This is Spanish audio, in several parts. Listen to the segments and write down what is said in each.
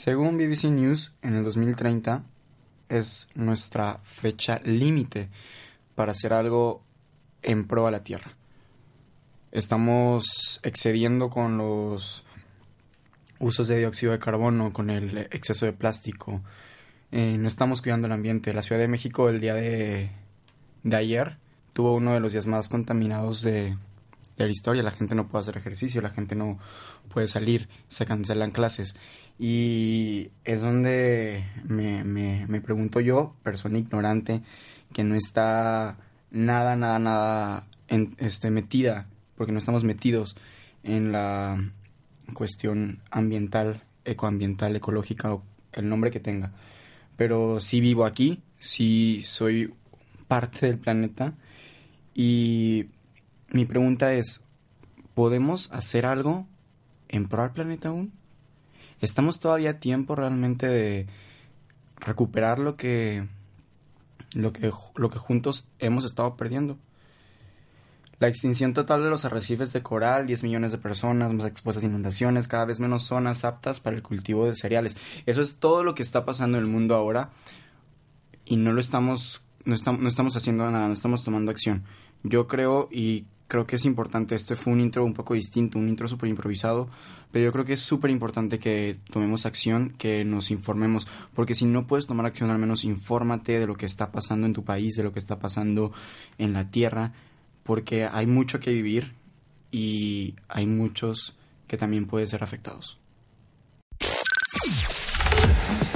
Según BBC News, en el 2030 es nuestra fecha límite para hacer algo en pro a la Tierra. Estamos excediendo con los usos de dióxido de carbono, con el exceso de plástico. Eh, no estamos cuidando el ambiente. La Ciudad de México el día de, de ayer tuvo uno de los días más contaminados de, la historia. La gente no puede hacer ejercicio, la gente no puede salir, se cancelan clases. Y es donde me, me, me pregunto yo, persona ignorante, que no está nada, nada, nada en, este, metida, porque no estamos metidos en la cuestión ambiental, ecoambiental, ecológica o el nombre que tenga. Pero sí vivo aquí, sí soy parte del planeta y mi pregunta es, ¿podemos hacer algo en pro al planeta aún? ¿Estamos todavía a tiempo realmente de recuperar lo que, lo que, lo que juntos hemos estado perdiendo? La extinción total de los arrecifes de coral, 10 millones de personas más expuestas a inundaciones, cada vez menos zonas aptas para el cultivo de cereales. Eso es todo lo que está pasando en el mundo ahora y no lo estamos, no no estamos haciendo nada, no estamos tomando acción. Yo creo y creo que es importante, este fue un intro un poco distinto, un intro súper improvisado, pero yo creo que es súper importante que tomemos acción, que nos informemos, porque si no puedes tomar acción, al menos infórmate de lo que está pasando en tu país, de lo que está pasando en la tierra, porque hay mucho que vivir y hay muchos que también pueden ser afectados.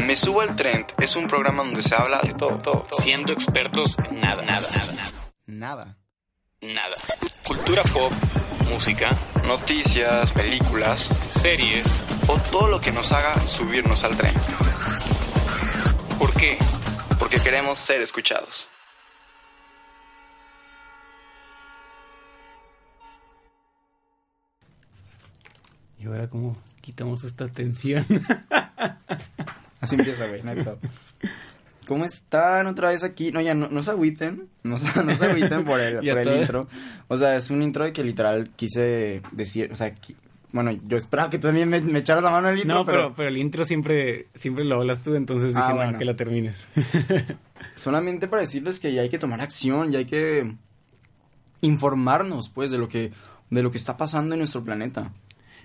Me subo al trend es un programa donde se habla de todo, todo, todo. Siendo expertos en nada, nada, nada, nada. Nada. Nada. Cultura pop, música, Noticias, películas series. o todo lo que nos haga subirnos al tren. ¿Por qué? Porque queremos ser escuchados. Y ahora cómo quitamos esta tensión. Así empieza, güey, no. ¿Cómo están otra vez aquí? No, ya no, no se agüiten, no, se- no se agüiten por el, por el intro. O sea, es un intro de que literal quise decir, o sea, bueno, yo esperaba que también me, me echaras la mano en el intro, no, pero, pero, pero el intro siempre, siempre lo hablas tú, entonces dije, Ah, no, bueno. que la termines. solamente para decirles que ya hay que tomar acción, ya hay que informarnos, pues, de lo que, de lo que está pasando en nuestro planeta.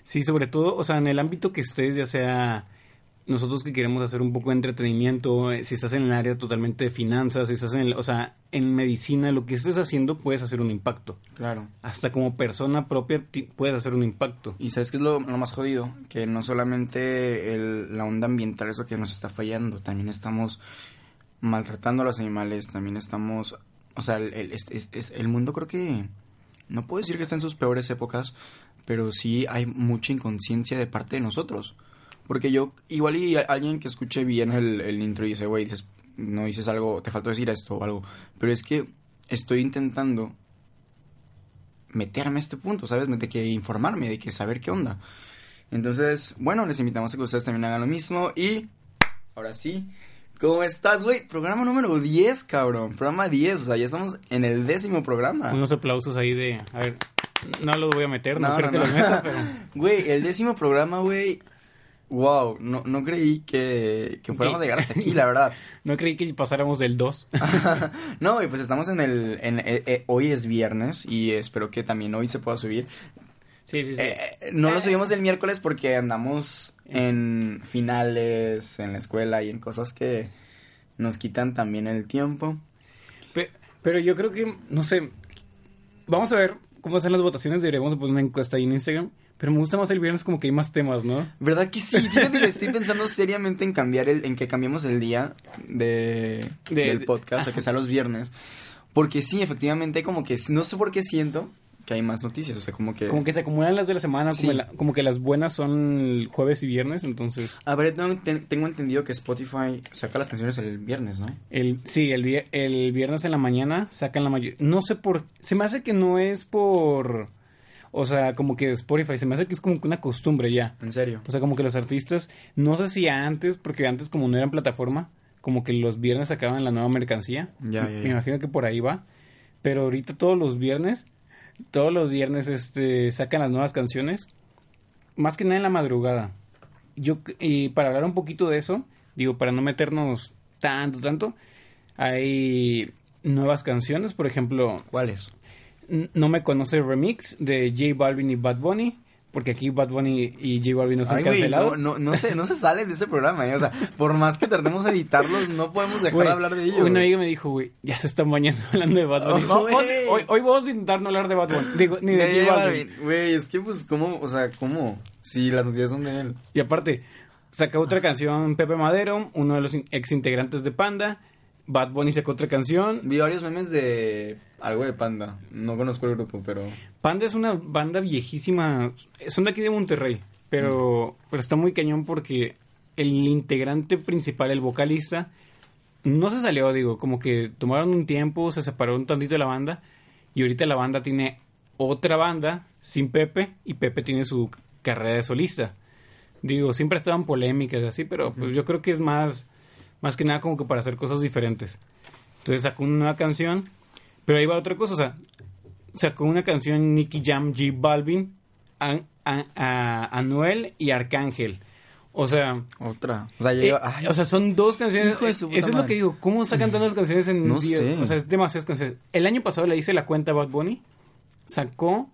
Sí, sobre todo, o sea, en el ámbito que estés, ya sea nosotros que queremos hacer un poco de entretenimiento, eh, si estás en el área totalmente de finanzas, si estás en, el- o sea, en medicina, lo que estés haciendo puedes hacer un impacto. Claro. Hasta como persona propia puedes hacer un impacto. Y sabes qué es lo, lo más jodido, que no solamente el- la onda ambiental es lo que nos está fallando, también estamos maltratando a los animales, también estamos, o sea, el, el- es- es- es- el mundo creo que, no puedo decir que está en sus peores épocas, pero sí hay mucha inconsciencia de parte de nosotros. Porque yo, igual y alguien que escuche bien el, el intro y dice, güey, dices, no dices algo, te faltó decir esto o algo, pero es que estoy intentando meterme a este punto, ¿sabes? De que informarme, de que saber qué onda. Entonces, bueno, les invitamos a que ustedes también hagan lo mismo y ahora sí, ¿cómo estás, güey? Programa número 10, cabrón. Programa 10, o sea, ya estamos en el décimo programa. Unos aplausos ahí de, a ver, no los voy a meter, no, No, creo no, que no. los meta, pero... Güey, el décimo programa, güey. Wow, no, no creí que, que fuéramos llegar hasta aquí, la verdad. No creí que pasáramos del 2. no, güey, pues estamos en el... En, eh, eh, hoy es viernes y espero que también hoy se pueda subir. Sí, sí, sí. Eh, no lo subimos el miércoles porque andamos en finales, en la escuela y en cosas que nos quitan también el tiempo. Pe- Pero yo creo que, no sé, vamos a ver cómo están las votaciones, deberíamos poner una encuesta ahí en Instagram, pero me gusta más el viernes como que hay más temas, ¿no? ¿Verdad que sí? Fíjate que estoy pensando seriamente en cambiar el, en que cambiemos el día de, De- del de- podcast, a que sea los viernes. Porque sí, efectivamente, como que no sé por qué siento que hay más noticias. O sea, como que. Como que se acumulan las de la semana, como, Sí. la- como que las buenas son el jueves y viernes, entonces... A ver, tengo, ten- tengo entendido que Spotify saca las canciones el viernes, ¿no? El, sí, el, el viernes en la mañana sacan la mayoría. No sé por. Se me hace que no es por. O sea, como que Spotify. Se me hace que es como que una costumbre ya. En serio. O sea, como que los artistas. No sé si antes, porque antes, como no eran plataforma, como que los viernes sacaban la nueva mercancía. Ya, ya, Me ya. imagino que por ahí va. Pero ahorita todos los viernes. Todos los viernes este, sacan las nuevas canciones. Más que nada en la madrugada. yo, y para hablar un poquito de eso, digo, para no meternos tanto, tanto, hay nuevas canciones, por ejemplo, ¿Cuáles? No me conoce remix de J Balvin y Bad Bunny, porque aquí Bad Bunny y J Balvin no son Ay, güey, no, cancelados. no, no, se, no se salen de ese programa, ¿eh? O sea, por más que tratemos de evitarlos, no podemos dejar de hablar de ellos. Una amiga me dijo, güey, ya se están bañando hablando de Bad Bunny. Oh, Hoy- hoy, hoy vamos a intentar no hablar de Bad Bunny, digo, ni de De J Balvin. Güey, es que pues, ¿cómo? O sea, ¿cómo? Si las noticias son de él. Y aparte, sacó otra canción Pepe Madero, uno de los ex integrantes de Panda. Bad Bunny sacó otra canción. Vi varios memes de algo de Panda. No conozco el grupo, pero... Panda es una banda viejísima. Son de aquí de Monterrey. Pero, pero está muy cañón porque el integrante principal, el vocalista, no se salió, digo, como que tomaron un tiempo, se separó un tantito de la banda. Y ahorita la banda tiene otra banda sin Pepe y Pepe tiene su carrera de solista. Digo, siempre estaban polémicas así, pero pues yo creo que es más, más que nada como que para hacer cosas diferentes. Entonces sacó una nueva canción, pero ahí va otra cosa, o sea, sacó una canción Nicky Jam, J Balvin, a, a- a- Anuel y Arcángel. O sea, Otra. O sea, eh, ay, o sea, son dos canciones. Hijo de su Eso es lo que digo. ¿Cómo sacan tantas canciones en No días? sé. O sea, es demasiadas canciones. El año pasado le hice la cuenta a Bad Bunny. Sacó.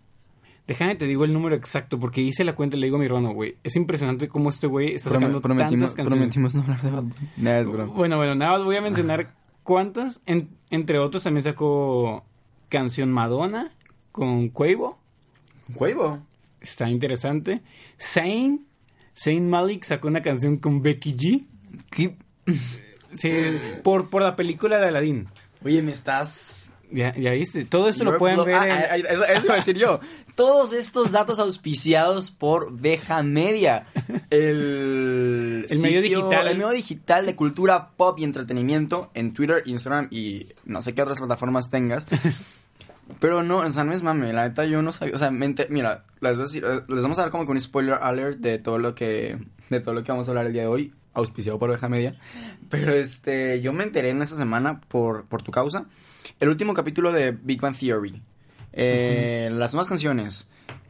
Déjame te digo el número exacto, porque hice la cuenta y le digo a mi hermano, güey. Es impresionante cómo este güey está sacando tantas canciones. prometimos no hablar de Bad Bunny. Nah, es broma. Bueno, bueno, nada más voy a mencionar cuántas. En- entre otros también sacó canción Madonna con Quavo. ¿Cuevo? Está interesante. Zayn. Zayn Malik sacó una canción con Becky G. ¿Qué? Sí, por, por la película de Aladdin. Oye, me estás... Ya, ya viste. Todo esto lo pueden ver. Ah, en- ah, ah, eso, eso iba a decir yo. Todos estos datos auspiciados por Beja Media. El, El medio digital. El medio digital de cultura pop y entretenimiento en Twitter, Instagram y no sé qué otras plataformas tengas. Pero no, o sea, no es mame, la neta yo no sabía, o sea, mira, les, voy a decir, les vamos a dar como que un spoiler alert de todo lo que, de todo lo que vamos a hablar el día de hoy, auspiciado por Oveja Media, pero este, yo me enteré en esta semana por, por tu causa, el último capítulo de Big Bang Theory, eh, las nuevas canciones,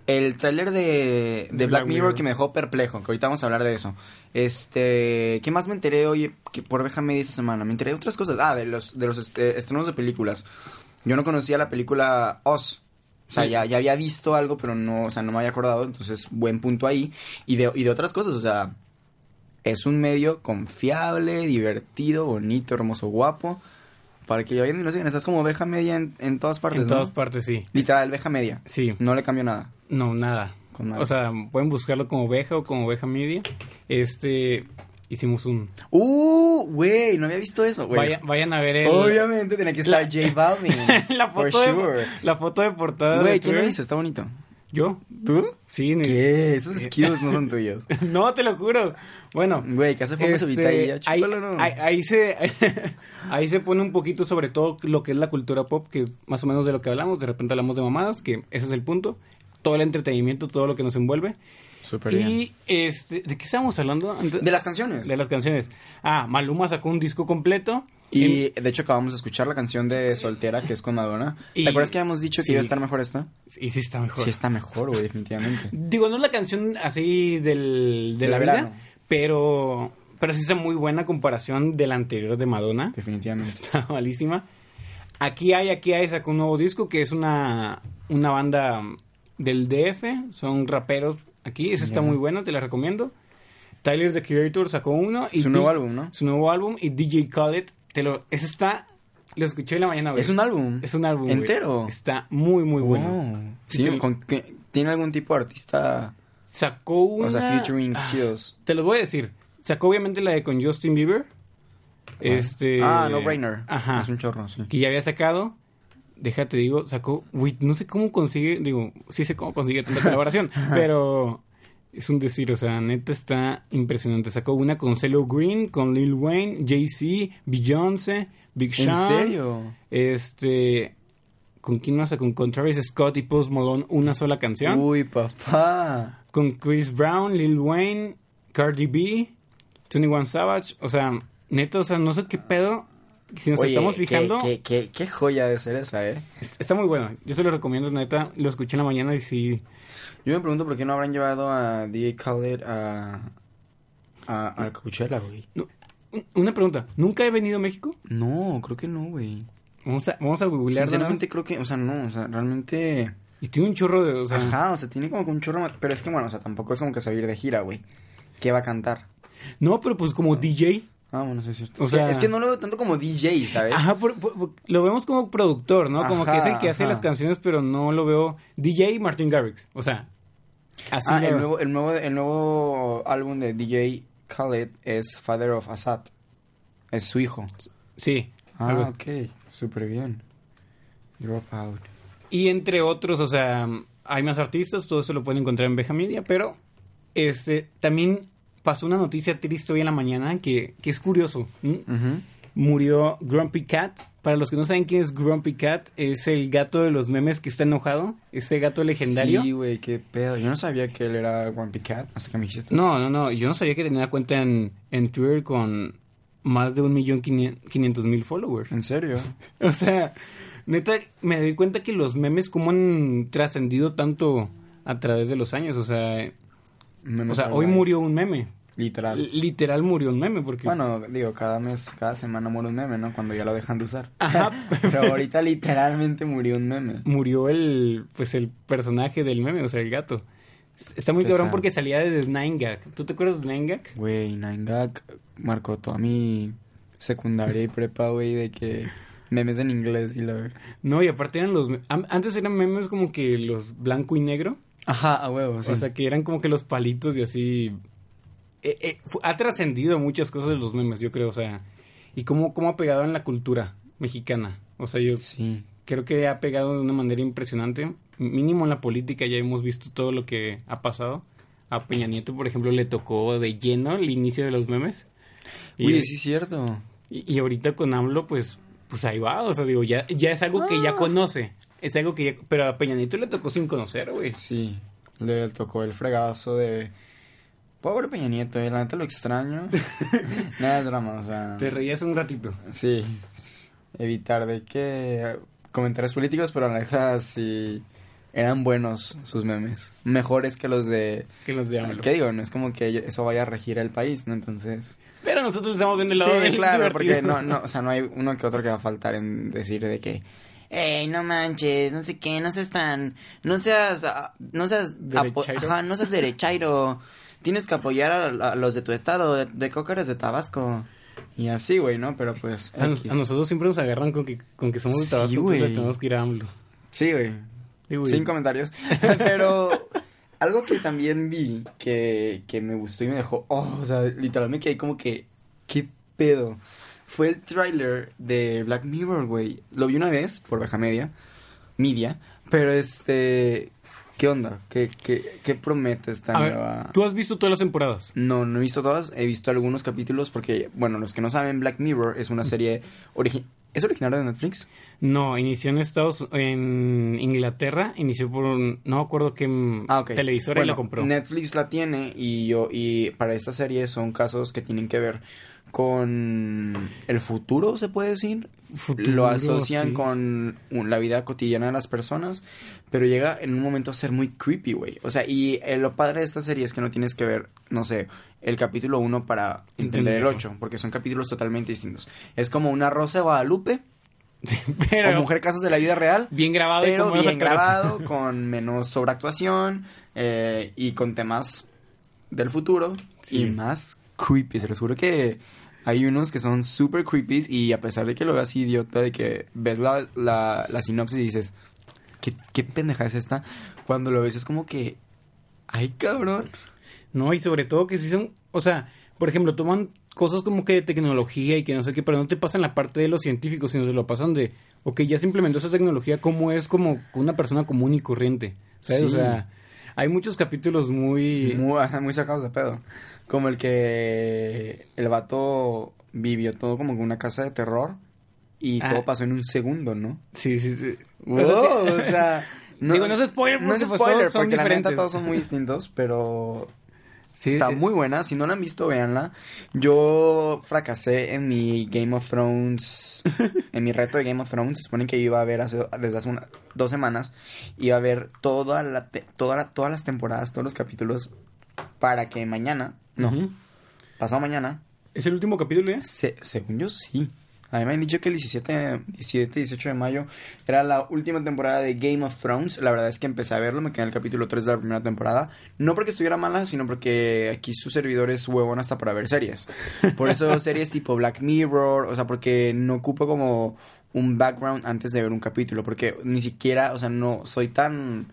el tráiler de, de Black, Mirror, que me dejó perplejo, que ahorita vamos a hablar de eso. Este, ¿qué más me enteré hoy que por Oveja Media esta semana? Me enteré de otras cosas, ah, de los, de los este, estrenos de películas. Yo no conocía la película Oz. O sea, Sí. ya, ya había visto algo, pero no, o sea, no me había acordado. Entonces, buen punto ahí. Y de, y de otras cosas, o sea, es un medio confiable, divertido, bonito, hermoso, guapo. Para que vayan y lo sigan. Estás como oveja media en, en todas partes, en ¿no? todas partes, sí. Literal, oveja media. Sí. No le cambio nada. No, nada. Con nada. O sea, pueden buscarlo como oveja o como oveja media. Este, hicimos un... ¡Uh! Güey, no había visto eso, güey. Vayan, vayan a ver el... Obviamente tenía que estar La- J Balvin. la, for foto sure. de, la foto de portada Güey, ¿quién lo hizo? Está bonito. ¿Yo? ¿Tú? Sí. ni- ¿Qué? Esos skills no son tuyos. no, te lo juro. Bueno. Güey, que hace poco este, ahí. ya, ahí, chúpalo, ¿no? ahí- ahí se ahí se pone un poquito sobre todo lo que es la cultura pop, que más o menos de lo que hablamos. De repente hablamos de mamadas, que ese es el punto. Todo el entretenimiento, todo lo que nos envuelve. Súper bien. Y este, ¿de qué estábamos hablando? antes? De las canciones. De las canciones. Ah, Maluma sacó un disco completo. Y de hecho acabamos de escuchar la canción de Soltera, que es con Madonna. Y- ¿Te acuerdas que habíamos dicho que sí. iba a estar mejor esta? Y sí está mejor. Sí, está mejor, güey, definitivamente. Digo, no es la canción así del, de la vida, verano. pero, pero sí está muy buena comparación de la anterior de Madonna. Definitivamente. Está malísima. Aquí hay, aquí hay, sacó un nuevo disco que es una, una banda del DF, son raperos aquí, esa está muy buena, te la recomiendo. Tyler the Creator sacó uno. Y Su nuevo álbum, ¿no? Su nuevo álbum y DJ Khaled, te lo, está, lo escuché en la mañana, güey. Es un álbum. Es un álbum, güey. ¿Entero? Está muy, muy bueno. Sí, Sí, te- con que- ¿tiene algún tipo de artista? Sacó una... O sea, featuring Ah, skills. Te lo voy a decir. Sacó obviamente la de con Justin Bieber. Este. Ah, no brainer. Ajá. Es un chorro, sí. Que ya había sacado. Déjate, digo, sacó. Uy, no sé cómo consigue. Digo, sí sé cómo consigue tanta colaboración. pero. Es un decir, o sea, neta está impresionante. Sacó una con CeeLo Green, con Lil Wayne, Jay-Z, Beyoncé, Big Sean. ¿En serio? Este. ¿Con quién más? Con, con Travis Scott y Post Malone, una sola canción Uy, papá. con Chris Brown, Lil Wayne, Cardi B, 21 Savage, o sea, neto, o sea, no sé qué pedo. Si nos Oye, estamos qué- fijando, Qué, qué, qué joya de ser esa, ¿eh? es- está muy bueno. Yo se lo recomiendo, neta. Lo escuché en la mañana y sí. Yo me pregunto por qué no habrán llevado a DJ Khaled a, a, a Coachella, güey. No, un- una pregunta. ¿Nunca he venido a México? No, creo que no, güey. Vamos a, vamos a googlear. Sinceramente creo que, o sea, no, o sea, realmente... Y tiene un chorro de... O sea, Ajá, o sea, tiene como que un chorro, pero es que bueno, o sea, tampoco es como que se va a ir de gira, güey. ¿Qué va a cantar? No, pero pues como DJ. Ah, bueno, sí es cierto. O O sea, sea- es que no lo veo tanto como DJ, ¿sabes? Ajá, por- por- por- lo vemos como productor, ¿no? Como Ajá, que es el que hace ajá. las canciones, pero no lo veo... DJ Martin Garrix. O sea, así Ah, el nuevo, el nuevo, el nuevo álbum de DJ Khaled es Father of Assad. Es su hijo. Sí. Ah, algo. ok, súper bien. Drop out. Y entre otros, o sea, hay más artistas, todo eso lo pueden encontrar en Beja Media, pero este también pasó una noticia triste hoy en la mañana que, que es curioso. Murió Grumpy Cat. Para los que no saben quién es Grumpy Cat, es el gato de los memes que está enojado, ese gato legendario. Sí, güey, qué pedo. Yo no sabía que él era Grumpy Cat hasta que me dijiste. tú. No, no, no, yo no sabía que tenía cuenta en, en Twitter con más de un millón quinientos mil followers. ¿En serio? O sea, neta, me doy cuenta que los memes como han trascendido tanto a través de los años. O sea, Memes o sea hoy murió un meme. Literal. Literal murió un meme porque... Bueno, digo, cada mes, cada semana muere un meme, ¿no? Cuando ya lo dejan de usar. Ajá. Pero ahorita literalmente murió un meme. murió el, pues el personaje del meme, o sea, el gato. Está muy cabrón porque salía de Nine Gag. ¿Tú te acuerdas de Nine Gag? Güey, Nine Gag marcó toda mi secundaria y prepa, güey, de que memes en inglés y la... No, y aparte eran los... Antes eran memes como que los blanco y negro. Ajá, a huevo, sí. O sea, que eran como que los palitos y así. Eh, eh, ha trascendido muchas cosas de los memes, yo creo, o sea. Y cómo, cómo ha pegado en la cultura mexicana. O sea, yo Sí. creo que ha pegado de una manera impresionante. Mínimo en la política ya hemos visto todo lo que ha pasado. A Peña Nieto, por ejemplo, le tocó de lleno el inicio de los memes. Y, Uy, sí es cierto. y, y ahorita con AMLO, pues, pues ahí va. O sea, digo, ya, ya es algo que ya Ah. conoce. Es algo que ya... Pero a Peña Nieto le tocó sin conocer, güey. Sí, le tocó el fregazo de... Pobre Peña Nieto, eh, la neta lo extraño. Nada es drama, o sea... Te reías un ratito. Sí, evitar de que... Comentarios políticos, pero la neta sí... Eran buenos sus memes. Mejores que los de... Que los de AMLO. ¿Qué digo? No es como que eso vaya a regir el país, ¿no? Entonces... Pero nosotros estamos viendo el lado sí, del claro, divertido. porque no, no, o sea, no hay uno que otro que va a faltar en decir de que, ey, no manches, no sé qué, no seas tan, no seas, ah, no seas, apo- Derechairo. ajá, no seas derechairo, tienes que apoyar a, a los de tu estado, de, de Coca eres de Tabasco, y así, güey, ¿no? Pero pues, A, nos- X. a nosotros siempre nos agarran con que, con que somos de Sí, Tabasco, entonces güey. le tenemos que ir a AMLO. sí, güey, Sí, güey. sin comentarios, pero algo que también vi que, que me gustó y me dejó, oh, o sea, literalmente quedé como que, ¿qué pedo? Fue el tráiler de Black Mirror, güey. Lo vi una vez por Baja Media, Media, pero este, ¿qué onda? ¿Qué, qué, qué promete esta A ver, nueva...? ¿tú has visto todas las temporadas? No, no he visto todas, he visto algunos capítulos porque, bueno, los que no saben, Black Mirror es una serie origi- ¿Es originaria de Netflix? No, inició en Estados en Inglaterra, inició por un- no me acuerdo qué mm, Ah, ok. televisora y Bueno, la compró. Netflix la tiene y yo y para esta serie son casos que tienen que ver con el futuro, se puede decir. Futuro, Lo asocian sí. con la vida cotidiana de las personas, pero llega en un momento a ser muy creepy, güey. O sea, y eh, lo padre de esta serie es que no tienes que ver, no sé, el capítulo 1 para entender el Entenderlo. 8, porque son capítulos totalmente distintos. Es como una Rosa de Guadalupe Sí, o pero Mujer Casos de la Vida Real, bien grabado pero bien grabado, con menos sobreactuación eh, y con temas del futuro Sí. y más creepy. Se los juro que hay unos que son super creepy y a pesar de que lo veas idiota, de que ves la, la, la sinopsis y dices, ¿qué, ¿qué pendeja es esta? Cuando lo ves es como que, ay cabrón. No, y sobre todo que sí son, o sea, por ejemplo, toman cosas como que de tecnología y que no sé qué, pero no te pasan la parte de los científicos, sino se lo pasan de, ok, ya se implementó esa tecnología, ¿cómo es como una persona común y corriente? ¿Sabes? Sí. O sea, hay muchos capítulos muy... Muy sacados de pedo. Como el que el vato vivió todo como en una casa de terror y Ah. todo pasó en un segundo, ¿no? Sí, sí, sí. Wow, O sea, o sea, Digo, no es spoiler no es porque, pues, spoiler todos son porque la neta diferentes. todos son muy distintos, pero sí, está eh, muy buena. Si no la han visto, véanla. Yo fracasé en mi Game of Thrones, en mi reto de Game of Thrones. Se supone que iba a ver hace, desde hace una- dos semanas, iba a ver toda la, te- toda la- todas las temporadas, todos los capítulos, para que mañana, no, pasado mañana. ¿Es el último capítulo ya? Se- según yo, sí. A mí me han dicho que el 17, 17, 18 de mayo era la última temporada de Game of Thrones. La verdad es que empecé a verlo, me quedé en el capítulo 3 de la primera temporada. No porque estuviera mala, sino porque aquí su servidor es huevón hasta para ver series. Por eso series tipo Black Mirror, o sea, porque no ocupo como un background antes de ver un capítulo. Porque ni siquiera, o sea, no soy tan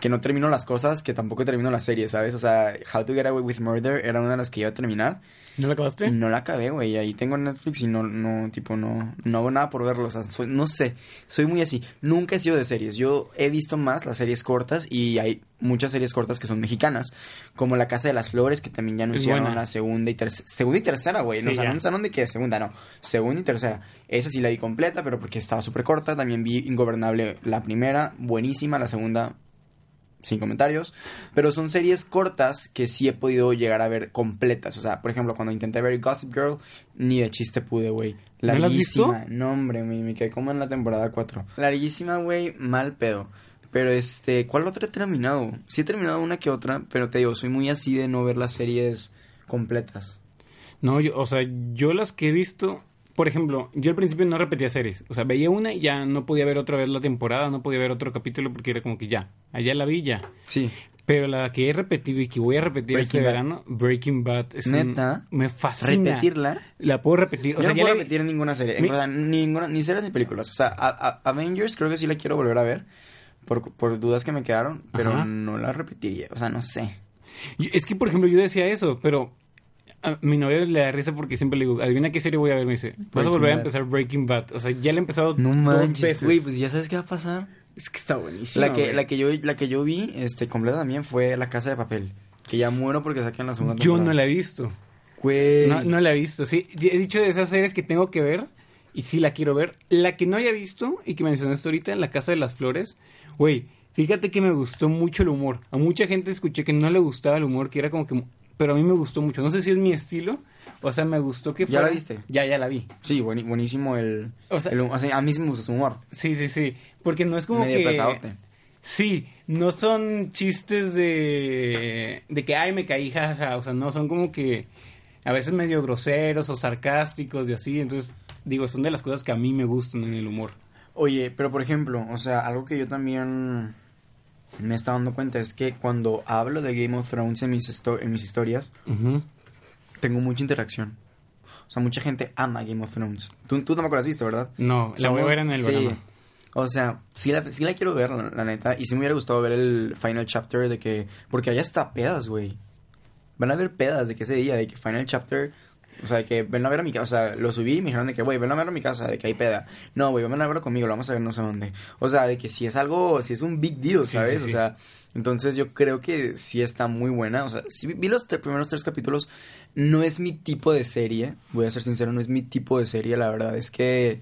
que no termino las cosas que tampoco termino la serie, ¿sabes? O sea, How to Get Away with Murder era una de las que iba a terminar. ¿No lo acabaste? No la acabé, güey. Ahí tengo Netflix y no, no, tipo, no, no hago nada por verlo. O sea, soy, no sé. Soy muy así. Nunca he sido de series. Yo he visto más las series cortas y hay muchas series cortas que son mexicanas. Como La Casa de las Flores, que también ya anunciaron la segunda y tercera. Segunda y tercera, güey. no, Sí, anunciaron de qué segunda, no. Segunda y tercera. Esa sí la vi completa, pero porque estaba súper corta. También vi Ingobernable la primera. Buenísima. La segunda, sin comentarios. Pero son series cortas que sí he podido llegar a ver completas. O sea, por ejemplo, cuando intenté ver Gossip Girl, ni de chiste pude, güey. ¿No la has visto? Larguísima. No, hombre, me, me quedé como en la temporada 4. Larguísima, güey, mal pedo. Pero este, ¿cuál otra he terminado? Sí he terminado una que otra, pero te digo, soy muy así de no ver las series completas. No, yo, o sea, yo las que he visto, por ejemplo, yo al principio no repetía series. O sea, veía una y ya no podía ver otra vez la temporada, no podía ver otro capítulo porque era como que ya, allá la vi ya. Sí. Pero la que he repetido y que voy a repetir este Breaking Bad. verano, Breaking Bad. Es un- ¿Neta? me fascina. Repetirla. La puedo repetir. O Yo sea, no ya puedo la- repetir ninguna serie. Mi- O sea, ninguna, ni series ni películas. O sea, a- a- Avengers creo que sí la quiero volver a ver. Por, por dudas que me quedaron. Pero Ajá. no la repetiría. O sea, no sé. Yo- Es que, por ejemplo, yo decía eso, pero a mi novia le da risa porque siempre le digo, adivina qué serie voy a ver. Me dice, vas a volver a empezar Breaking Bad. O sea, ya le he empezado No dos manches, veces. güey. Pues ya sabes qué va a pasar. Es que está buenísimo. La que, la que yo, la que yo vi, este, completa también fue La Casa de Papel. Que ya muero porque saquen la segunda Yo temporada. no la he visto. Güey. No, no la he visto. Sí, he dicho de esas series que tengo que ver y sí la quiero ver. La que no haya visto y que mencionaste ahorita, La Casa de las Flores. Güey, fíjate que me gustó mucho el humor. A mucha gente escuché que no le gustaba el humor, que era como que... Pero a mí me gustó mucho. No sé si es mi estilo. O sea, me gustó que ¿Ya fuera... la viste? Ya, ya la vi. Sí, buenísimo el... O sea- el o sea, a mí sí me gusta su humor. Sí, sí, sí. Porque no es como Medio que... pesadote. Sí, no son chistes de... De que, ay, me caí, jajaja. O sea, no, son como que... A veces medio groseros o sarcásticos y así. Entonces, digo, son de las cosas que a mí me gustan en el humor. Oye, pero por ejemplo, o sea, algo que yo también me está dando cuenta es que cuando hablo de Game of Thrones en mis, histo- en mis historias, tengo mucha interacción. O sea, mucha gente ama Game of Thrones. Tú, tú tampoco la has visto, ¿verdad? No, la voy a ver en el sí. O sea, sí la, sí la quiero ver, la, la neta. Y sí me hubiera gustado ver el final chapter de que... Porque allá está pedas, güey. Van a haber pedas de que ese día, de que final chapter... O sea, que ven a ver a mi casa. O sea, lo subí y me dijeron de que, güey, ven a ver a mi casa, de que hay peda. No, güey, ven a verlo conmigo, lo vamos a ver no sé dónde. O sea, de que si es algo, si es un big deal, ¿sabes? sí, sí. O sea, entonces yo creo que sí está muy buena. O sea, sí vi- los primeros tres capítulos. No es mi tipo de serie, voy a ser sincero, no es mi tipo de serie. La verdad es que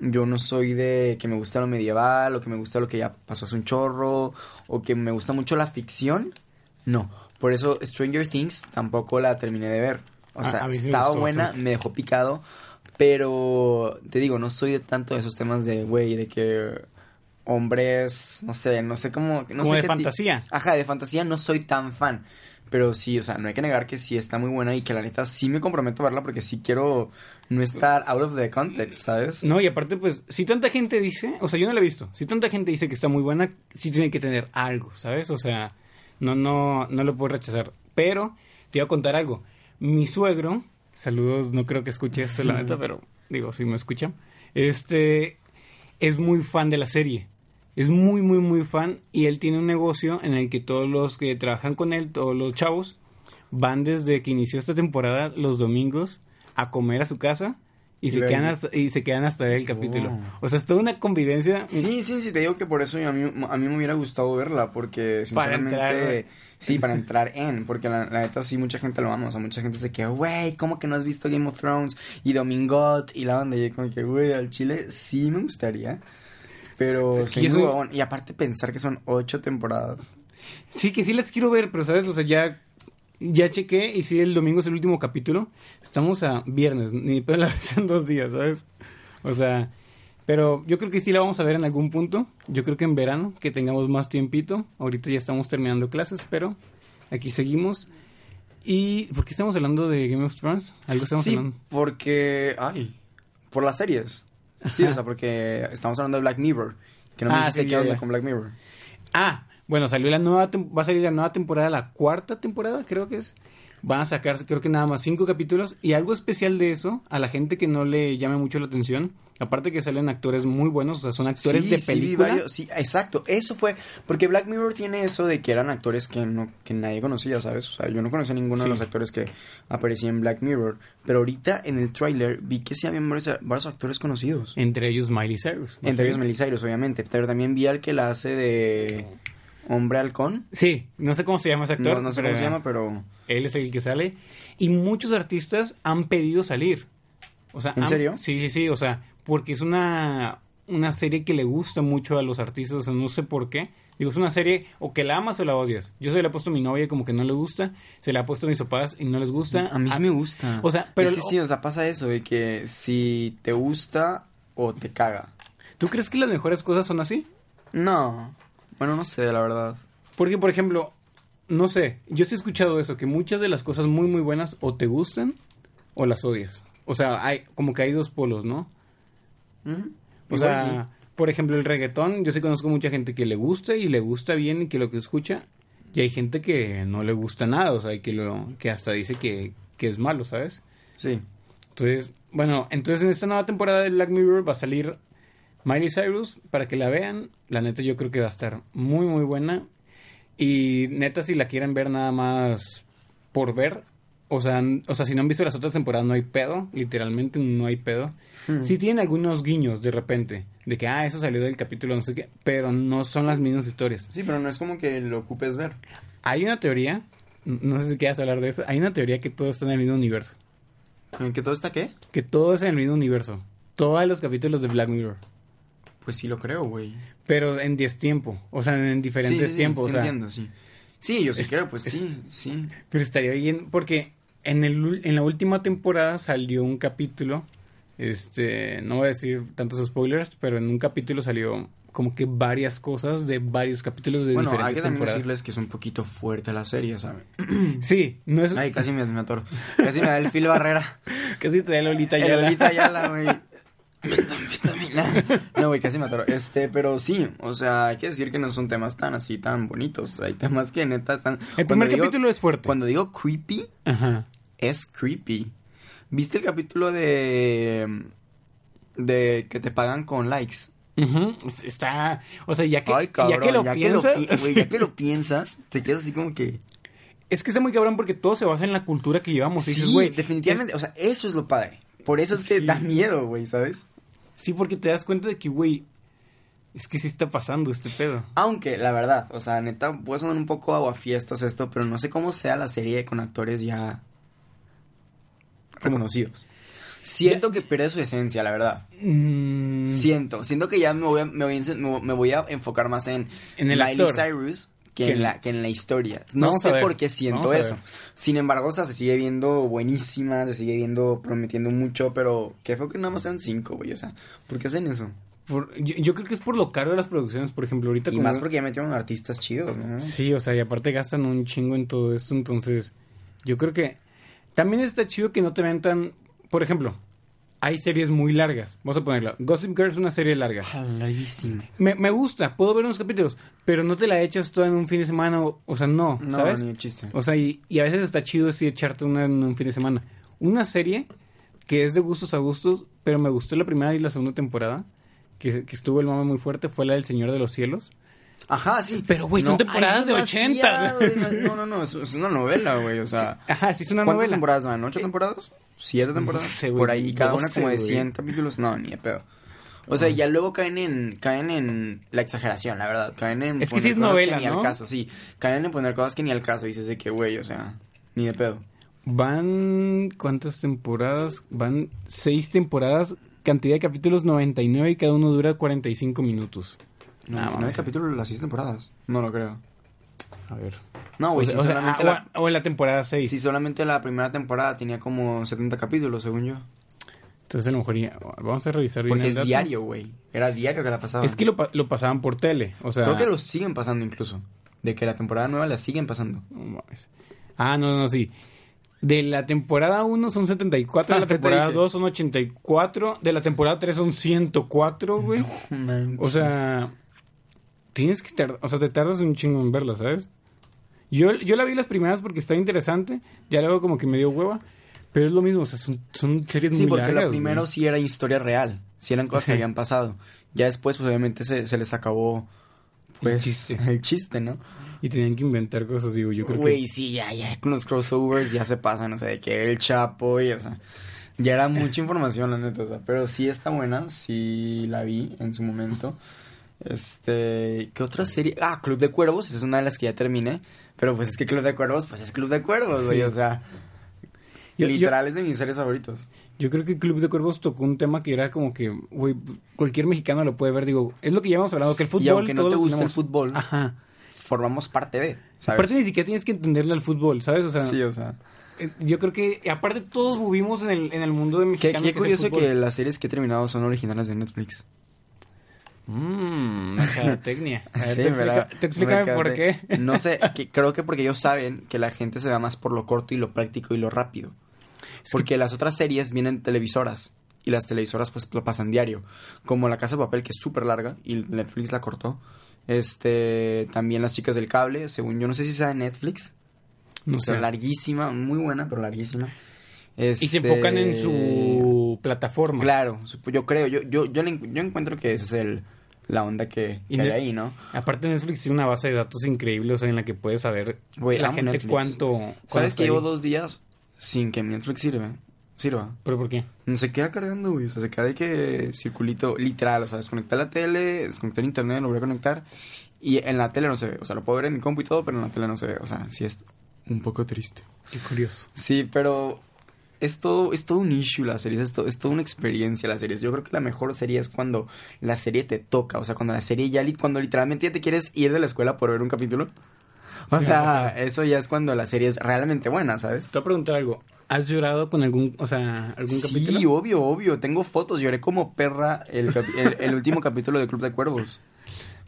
yo no soy de que me gusta lo medieval o que me gusta lo que ya pasó hace un chorro o que me gusta mucho la ficción. No, por eso Stranger Things tampoco la terminé de ver. O sea, a mí sí me estaba buena, bastante. me dejó picado, pero te digo, no soy de tanto de esos temas de, güey, de que hombres, no sé, no sé cómo... No Como sé de qué fantasía. Ajá, de fantasía no soy tan fan. Pero sí, o sea, no hay que negar que sí está muy buena y que la neta sí me comprometo a verla porque sí quiero no estar out of the context, ¿sabes? No, y aparte, pues, si tanta gente dice, o sea, yo no la he visto, si tanta gente dice que está muy buena, sí tiene que tener algo, ¿sabes? O sea, no, no, no lo puedo rechazar. Pero, te iba a contar algo. Mi suegro, saludos, no creo que escuche esto, la neta, pero digo, si me escucha, este, es muy fan de la serie. Es muy, muy, muy fan y él tiene un negocio en el que todos los que trabajan con él, todos los chavos, van desde que inició esta temporada los domingos a comer a su casa y, Y se, quedan hasta, y se quedan hasta el capítulo. Oh. O sea, es toda una convivencia. Sí, sí, sí, te digo que por eso a mí, a mí me hubiera gustado verla, porque Para sinceramente... entrar. Sí, para entrar en, porque la, la neta sí, mucha gente lo ama, o sea, mucha gente se queda, güey, ¿cómo que no has visto Game of Thrones? Y Domingot, y la banda, y yo como que, güey, al chile sí me gustaría, pero Es que soy huevón. y aparte pensar que son ocho temporadas. Sí, que sí las quiero ver, pero sabes, o sea, ya, ya chequé y sí, el domingo es el último capítulo. Estamos a viernes, ni pedo la ves en dos días, ¿sabes? O sea, pero yo creo que sí la vamos a ver en algún punto. Yo creo que en verano, que tengamos más tiempito. Ahorita ya estamos terminando clases, pero aquí seguimos. ¿Y por qué estamos hablando de Game of Thrones? Algo estamos Sí, hablando. porque... Ay, por las series. Sí, o sea, porque estamos hablando de Black Mirror. Que no me Ah, dijiste sí, qué onda con Black Mirror. Ah, bueno, salió la nueva va a salir la nueva temporada, la cuarta temporada, creo que es. Van a sacar, creo que nada más cinco capítulos. Y algo especial de eso, a la gente que no le llame mucho la atención, aparte que salen actores muy buenos, o sea, son actores Sí, de sí, película. varios- sí, exacto. Eso fue. Porque Black Mirror tiene eso de que eran actores que no que nadie conocía, ¿sabes? O sea, yo no conocía ninguno Sí. de los actores que aparecían en Black Mirror. Pero ahorita en el tráiler vi que sí habían varios, varios actores conocidos. Entre ellos Miley Cyrus. ¿no Entre ellos? Miley Cyrus, obviamente. Pero también vi al que la hace de Hombre Halcón. Sí, no sé cómo se llama ese actor. No, no sé cómo se llama, pero... Él es el que sale. Y muchos artistas han pedido salir. O sea, ¿En han- serio? Sí, sí, sí. O sea, porque es una, una serie que le gusta mucho a los artistas. O sea, no sé por qué. Digo, es una serie o que la amas o la odias. Yo se la he puesto a mi novia como que no le gusta. Se la ha puesto a mis papás y no les gusta. A mí sí me gusta. O sea, pero Es que sí, o sea, pasa eso de que si te gusta o te caga. ¿Tú crees que las mejores cosas son así? No. Bueno, no sé, la verdad. Porque, por ejemplo, no sé, yo sí he escuchado eso, que muchas de las cosas muy, muy buenas o te gustan o las odias. O sea, hay como que hay dos polos, ¿no? O Igual sea, por ejemplo, el reggaetón, yo sí conozco mucha gente que le gusta y le gusta bien y que lo que escucha, y hay gente que no le gusta nada, o sea, y que, lo, que hasta dice que, que es malo, ¿sabes? sí. Sí. Entonces, bueno, entonces en esta nueva temporada de Black Mirror va a salir Miley Cyrus para que la vean. La neta yo creo que va a estar muy muy buena. Y neta si la quieren ver nada más por ver, o sea, o sea, si no han visto las otras temporadas no hay pedo, literalmente no hay pedo. Hmm. Sí tienen algunos guiños de repente, de que ah, eso salió del capítulo no sé qué, pero no son las mismas historias. Sí, pero no es como que lo ocupes ver. Hay una teoría, no sé si quieras hablar de eso, hay una teoría que todo está en el mismo universo. ¿Que todo está qué? Que todo es en el mismo universo. Todos los capítulos de Black Mirror. Pues sí lo creo, güey. Pero en 10 tiempos. O sea, en diferentes Sí, sí, tiempos. sí o sea, entiendo, sí. Sí, yo sí es- creo, pues es- sí, sí. Pero estaría bien. Porque en, el, en la última temporada salió un capítulo. Este. No voy a decir tantos spoilers. Pero en un capítulo salió como que varias cosas de varios capítulos de Bueno, hay diferentes que también temporadas. decirles que es un poquito fuerte la serie, ¿sabes? Sí, no es. Ay, casi me, me atoro. Casi me da el Phil Barrera. Casi te da Lolita El ya. Lolita Ayala, güey. Metanfetamina. No, güey, casi me atoro. Este, pero sí, o sea, hay que decir que no son temas tan así, tan bonitos. Hay temas que neta están... El Cuando primer digo- capítulo es fuerte. Cuando digo creepy, Ajá. es creepy. ¿Viste el capítulo de... de que te pagan con likes? Está. O sea, ya que, Ay, cabrón, ya que lo piensas. pi- güey, ya que lo piensas, te quedas así como que... Es que está muy cabrón porque todo se basa en la cultura que llevamos. Sí, dices, güey, definitivamente, o sea, eso es lo padre. Por eso es que Sí. da miedo, güey, ¿sabes? Sí, porque te das cuenta de que, güey, es que sí está pasando este pedo. Aunque, la verdad, o sea, neta, puede sonar un poco aguafiestas esto, pero no sé cómo sea la serie con actores ya reconocidos. Siento que pierde su esencia, la verdad. Mm, Siento, siento que ya me voy a, me voy a, me voy a enfocar más en, En el Miley actor. Cyrus que, Que- en la, que en la historia. No Vamos sé por qué siento vamos eso. Sin embargo, o sea, se sigue viendo buenísima, se sigue viendo prometiendo mucho, pero qué fue que nada más sean cinco, güey, o sea, ¿por qué hacen eso? por- yo, yo creo que es por lo caro de las producciones, por ejemplo, ahorita Y como- más porque ya metieron artistas chidos, ¿no? Sí, o sea, y aparte gastan un chingo en todo esto, entonces yo creo que también está chido que no te ven tan... Por ejemplo, hay series muy largas, vamos a ponerlo. Gossip Girl es una serie larga. Larguísimo. Me, me gusta, puedo ver unos capítulos, pero no te la echas toda en un fin de semana, o, o sea, no, No, ¿sabes? ni el chiste. O sea, y, y a veces está chido así echarte una en un fin de semana. Una serie que es de gustos a gustos, pero me gustó la primera y la segunda temporada, que, que estuvo el mame muy fuerte, fue la del Señor de los Cielos. Ajá, sí. Pero, güey, son temporadas de 80. demasiado, No, no, no, es, es una novela, güey, o sea... Ajá, sí es una ¿Cuántas novela. temporadas van? ¿Ocho temporadas? ¿Siete temporadas? sé, Por ahí, y cada una 12, como de güey. 100 capítulos. No, ni de pedo. O sea, ya luego caen en caen en la exageración, la verdad. Caen en Es que poner sí es cosas novela, que ni ¿no? al caso, sí. Caen en poner cosas que ni al caso. Dices de que, güey, o sea, ni de pedo. Van, ¿cuántas temporadas? Van seis temporadas, cantidad de capítulos 99 y cada uno dura 45 minutos. No, Ah, no hay mames. capítulos las seis temporadas. No lo creo. A ver. No, güey, o si, o sea, solamente ah, la, o, en la temporada 6. si solamente la primera temporada tenía como 70 capítulos, según yo. Entonces a lo mejor vamos a revisar Porque es diario, güey. Era diario que la pasaban. Es que lo, lo pasaban por tele, o sea... Creo que lo siguen pasando incluso. De que la temporada nueva la siguen pasando. no. Ah, no, no, sí. De la temporada 1 son 74, de la ¿qué te temporada dije? 2 son 84, de la temporada 3 son 104, güey. O sea, tienes que tardar, o sea, te tardas un chingo en verla, ¿sabes? Yo, yo la vi las primeras porque estaba interesante, ya luego como que me dio hueva, pero es lo mismo, o sea, son, son series Sí, muy porque largas. lo primero güey. sí era historia real, sí eran cosas Sí. que habían pasado. Ya después, pues obviamente se, se les acabó pues El chiste. el chiste, ¿no? Y tenían que inventar cosas, digo, yo creo Güey, que... sí, ya, ya, con los crossovers ya se pasan, o sea, de que el Chapo y, o sea, ya era mucha información, la neta, o sea, pero sí está buena, sí la vi en su momento. Este, ¿qué otra serie? Ah, Club de Cuervos, esa es una de las que ya terminé, pero pues es que Club de Cuervos, pues es Club de Cuervos, güey, Sí. o sea, Yo- yo- literal es de mis series favoritos. Yo creo que Club de Cuervos tocó un tema que era como que, güey, cualquier mexicano lo puede ver, digo, es lo que ya hemos hablado, que el fútbol... y aunque no te lo guste el fútbol, Ajá. formamos parte de, ¿sabes? Aparte ni siquiera tienes que entenderle al fútbol, ¿sabes? O sea, Sí, o sea, eh, yo creo que, aparte todos vivimos en el, en el mundo de qué, mexicano. qué que es el curioso que las series que he terminado son originales de Netflix. Mmm, mercadotecnia. A ver, Sí, te explica- ¿verdad? te explícame Me por qué. No sé, que- creo que porque ellos saben que la gente se va más por lo corto y lo práctico y lo rápido. Porque las otras series vienen televisoras y las televisoras pues lo pasan diario. Como La Casa de Papel que es súper larga y Netflix la cortó. Este, también Las Chicas del Cable, según yo no sé si sea de Netflix. No sé. larguísima, muy buena, pero larguísima. Y se Este, enfocan en su plataforma. Claro, yo creo, yo, yo, yo, le yo encuentro que esa es el, la onda que, hay ahí, ¿no? Aparte Netflix tiene una base de datos increíble, o sea, en la que puedes saber Güey, la gente Netflix. cuánto... ¿Sabes que llevo dos días sin que mi Netflix sirve? Sirva. ¿Pero por qué? No se queda cargando, güey. O sea, se queda de que circulito literal. O sea, desconectar la tele, desconectar internet, lo voy a conectar. Y en la tele no se ve. O sea, lo puedo ver en mi compu y todo, pero en la tele no se ve. O sea, sí es un poco triste. Qué curioso. Sí, pero es todo, es todo un issue la serie, es, to- es toda una experiencia la serie. Yo creo que la mejor serie es cuando la serie te toca, o sea, cuando la serie ya, cuando literalmente ya te quieres ir de la escuela por ver un capítulo. O Sí, sea, eso ya es cuando la serie es realmente buena, ¿sabes? Te voy a preguntar algo. ¿Has llorado con algún, o sea, algún Sí, capítulo? obvio, obvio. Tengo fotos, lloré como perra el, el, el último capítulo de Club de Cuervos.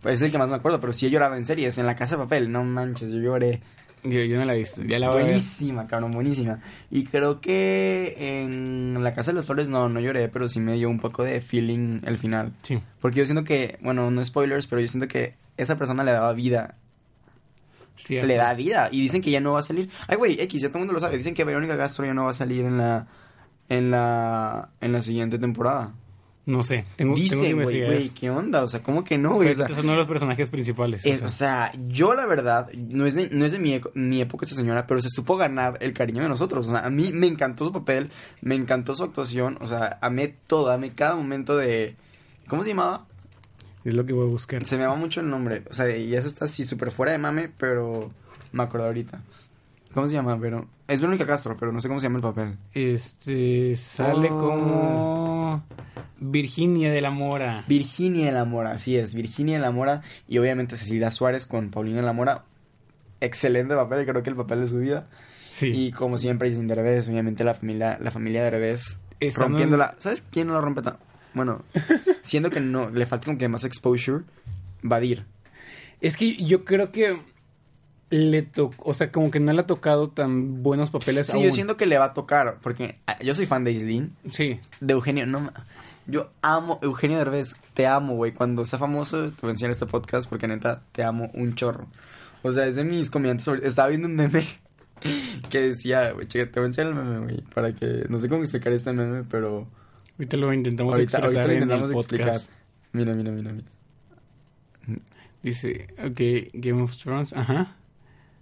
Pues es el que más me acuerdo, pero sí he llorado en series, en la casa de papel, no manches, yo lloré. Yo, yo no la he visto, ya la voy a ver. Buenísima, cabrón, buenísima. Y creo que en La Casa de las Flores no, no lloré, pero sí me dio un poco de feeling el final. Sí. Porque yo siento que, bueno, no spoilers, pero yo siento que esa persona le daba vida. sí Le da vida. Y dicen que ya no va a salir. Ay, güey, X, ya todo el mundo lo sabe. Dicen que Verónica Castro ya no va a salir en la. En la. En la siguiente temporada. No sé, tengo, Dicen, güey, güey. ¿qué onda? O sea, ¿cómo que no, güey? O sea, son uno de los personajes principales. o es- sea. o sea, yo la verdad, no es de, no es de mi, mi época esta señora, pero se supo ganar el cariño de nosotros. O sea, a mí me encantó su papel, me encantó su actuación, o sea, amé todo, amé cada momento de... ¿Cómo se llamaba? Es lo que voy a buscar. Se me va mucho el nombre. O sea, y eso está así súper fuera de mame, pero me acuerdo ahorita. ¿Cómo se llama? Pero es Verónica Castro, pero no sé cómo se llama el papel. Este sale Oh. como Virginia de la Mora. Virginia de la Mora, así es, Virginia de la Mora y obviamente Cecilia Suárez con Paulina de la Mora. Excelente papel, creo que el papel de su vida. Sí. Y como siempre, Jason Derbez, obviamente la familia, la familia Derbez Estando en- rompiéndola. ¿Sabes quién no la rompe tan? Bueno, siendo que no, le falta como que más exposure, Badir. Es que yo creo que le tocó, o sea, como que no le ha tocado tan buenos papeles Sí, aún. yo siento que le va a tocar, porque ah, yo soy fan de Islin, Sí. de Eugenio, no Yo amo Eugenio Derbez, te amo, güey. Cuando sea famoso, te voy a enseñar este podcast porque neta te amo un chorro. O sea, es de mis comediantes. Estaba viendo un meme que decía, güey, chica, te voy a enseñar el meme, güey, para que no sé cómo explicar este meme, pero Ahorita lo intentamos ahorita, expresar ahorita lo en intentamos el explicar. podcast. Mira, mira, mira, mira. Dice, ok, Game of Thrones, ajá.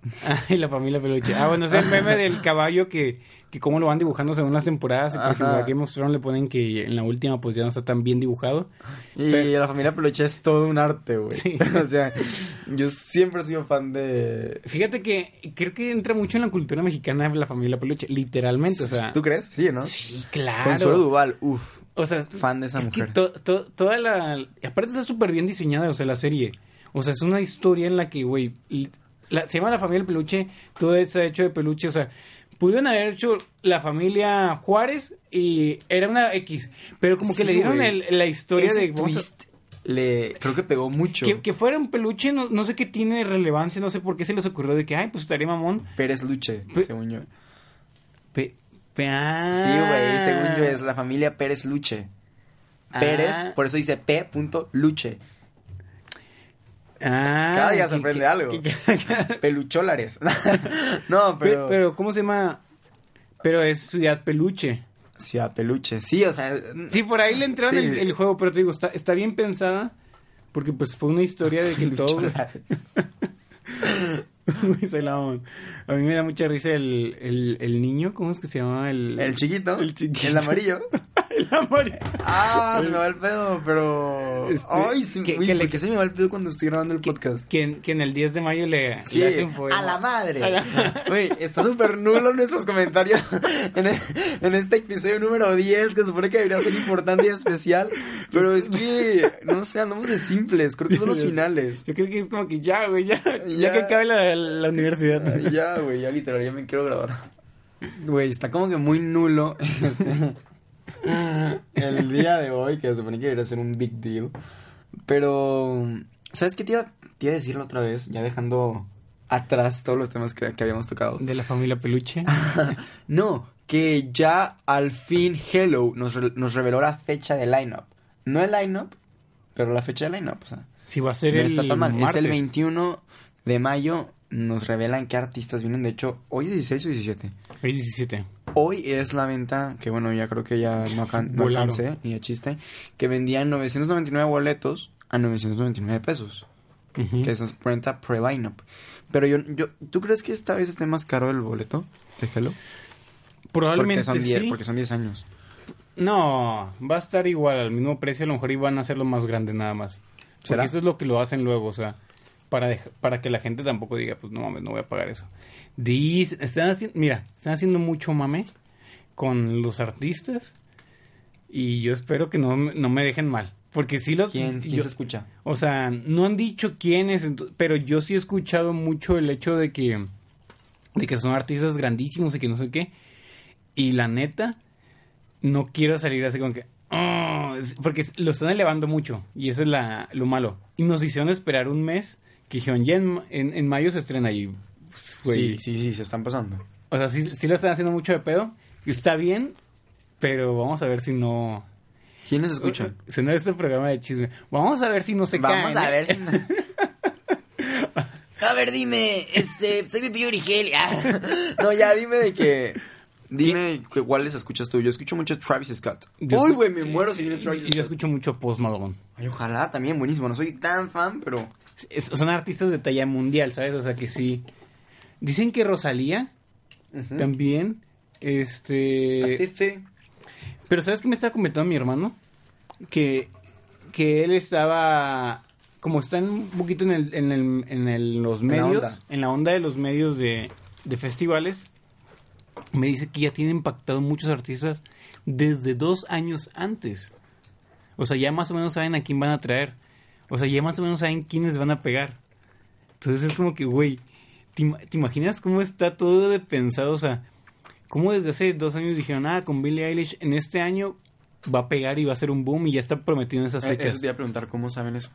Ah, y la familia peluche. Ah, bueno, es el meme del caballo que, que cómo lo van dibujando según las temporadas. Y por ejemplo, a Game of Thrones le ponen que en la última pues ya no está tan bien dibujado. Y Pero- la familia Peluche es todo un arte, güey. Sí. o sea, yo siempre he sido fan de... Fíjate que creo que entra mucho en la cultura mexicana la familia peluche, literalmente, o sea. ¿Tú crees? Sí, ¿no? Sí, claro. Consuelo Duval, uff. O sea, Fan de esa es mujer. que to- to- toda la... Aparte está súper bien diseñada, o sea, la serie. O sea, es una historia en la que, güey, la- se llama La Familia Peluche, todo está hecho de peluche, o sea, pudieron haber hecho la familia Juárez y era una X, pero como que Sí, le dieron el- la historia Ese de... twist le creo que pegó mucho. Que, que fuera un peluche, no, no sé qué tiene relevancia, no sé por qué se les ocurrió de que, ay, pues estaría mamón. Pérez Luche, Pe- según yo. Pe- pe- ah. Sí, güey, según yo es la familia Pérez Luche. Pérez, Ah. por eso dice P. Luche. Ah, Cada día se aprende que- algo. que- Pelucholares. no, pero... pero... pero, ¿cómo se llama? Pero es Ciudad Peluche. Ciudad Peluche. Sí, o sea... Sí, por ahí le entraron Sí. el, el juego, pero te digo, está, está bien pensada. Porque pues fue una historia de que todo... A mí me da mucha risa el, el, el niño, ¿cómo es que se llama? El, El chiquito. El chiquito. El amarillo. Ah, se me va el pedo, pero... Este, Ay, se... que- uy, que ¿por le- qué se me va el pedo cuando estoy grabando el podcast? Que, que en el 10 de mayo le, Sí, le hace un poema. a la madre. A la- Güey, está súper nulo nuestros comentarios en, e- en este episodio número 10, que supone que debería ser importante y especial. Pero es que, no sé, andamos de simples. Creo que son los finales. Yo creo que es como que ya, güey, ya, ya, Ya. que acabe la, la universidad. Ya, güey, ya literal, ya me quiero grabar. Güey, está como que muy nulo este, el día de hoy, que se supone que debería ser un big deal. Pero, ¿sabes qué te iba, te iba a decir la otra vez? Ya dejando atrás todos los temas que, que habíamos tocado. De la familia Peluche. No, que ya al fin Hello nos, re- nos reveló la fecha de lineup. No el lineup, pero la fecha de lineup. O sea, Si va a ser no el está tan mal. Es el 21 de mayo. Nos revelan qué artistas vienen. De hecho, hoy es 16 o 17. Hoy 17. Hoy es la venta, que bueno, ya creo que ya no, alcan- no alcancé, ni de chiste, que vendían 999 boletos a 999 pesos. Ujú. Que eso es renta pre-lineup. Pero yo, yo, ¿tú crees que esta vez esté más caro el boleto de Hello? Probablemente Porque son 10, sí. porque son 10 años. No, va a estar igual, al mismo precio. A lo mejor iban a hacerlo más grande nada más. Porque ¿Será? eso es lo que lo hacen luego, o sea, para, para que la gente tampoco diga, pues no mames, no voy a pagar eso. Dice- están haciendo, mira, están haciendo mucho mame con los artistas y yo espero que no, me- no me dejen mal. Porque sí los... ¿Quién, quién yo- se escucha? O sea, no han dicho quiénes, pero yo sí he escuchado mucho el hecho de que de que son artistas grandísimos y que no sé qué. Y la neta, no quiero salir así como que... "Oh", es- porque lo están elevando mucho y eso es la, lo malo. Y nos hicieron esperar un mes que ya en, mayo se estrena y... pues, güey, Sí, sí, sí, se están pasando. O sea, sí, sí lo están haciendo mucho de pedo. Y está bien, pero vamos a ver si no... ¿Quiénes escuchan? Suena este programa de chisme. Vamos a ver si no se Vamos caen, a ¿eh? ver si... no- a ver, dime, este, soy Pepillo Origel. No, ya, dime de que... Dime que cuáles escuchas tú. Yo escucho mucho Travis Scott. Yo Uy, güey, me muero si viene Travis Y yo Scott. escucho mucho Post Malone. Ay, ojalá, también buenísimo. No soy tan fan, pero... Es- son artistas de talla mundial, ¿sabes? O sea que sí. Dicen que Rosalía también. Este. Así, sí. Pero ¿sabes qué me estaba comentando mi hermano? Que, que él estaba. Como está un poquito en, el, en, el, en el- los la medios, en la onda de los medios de, de festivales, me dice que ya tiene impactado muchos artistas desde dos años antes. O sea, ya más o menos saben a quién van a traer. O sea, ya más o menos saben quiénes van a pegar. Entonces es como que, güey, ¿te, ima- te imaginas cómo está todo de pensado? O sea, cómo desde hace dos años dijeron, ah, con Billie Eilish en este año va a pegar y va a ser un boom y ya está prometido en esas Eh, fechas. Eso te iba a preguntar, ¿cómo saben eso?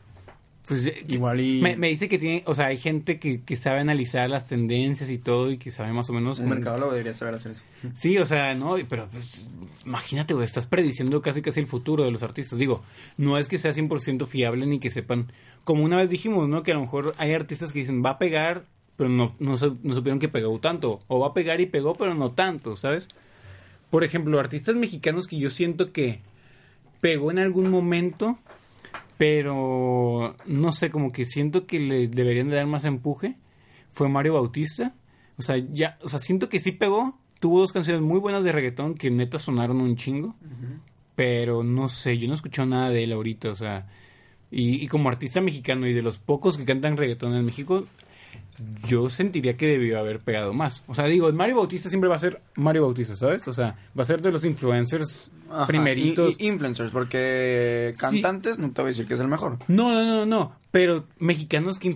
Pues eh, Igual y... me, me dice que tiene, o sea, hay gente que, que sabe analizar las tendencias y todo y que sabe más o menos. Un mercadólogo debería saber hacer eso. Sí, o sea, no, pero pues, imagínate, güey, estás prediciendo casi casi el futuro de los artistas. Digo, no es que sea 100% fiable ni que sepan, como una vez dijimos, ¿no? Que a lo mejor hay artistas que dicen, va a pegar, pero no, no, no supieron que pegó tanto. O va a pegar y pegó, pero no tanto, ¿sabes? Por ejemplo, artistas mexicanos que yo siento que pegó en algún momento, pero no sé, como que siento que le deberían de dar más empuje, fue Mario Bautista. O sea, ya, o sea, siento que sí pegó. Tuvo dos canciones muy buenas de reggaetón que neta sonaron un chingo. Pero no sé, yo no he escuchado nada de él ahorita, o sea. Y, y como artista mexicano y de los pocos que cantan reggaetón en México, yo sentiría que debió haber pegado más. O sea, digo, Mario Bautista siempre va a ser Mario Bautista, ¿sabes? O sea, va a ser de los influencers Ajá, primeritos. y- y influencers, porque Sí. cantantes no te voy a decir que es el mejor. No, no, no, no. Pero mexicanos que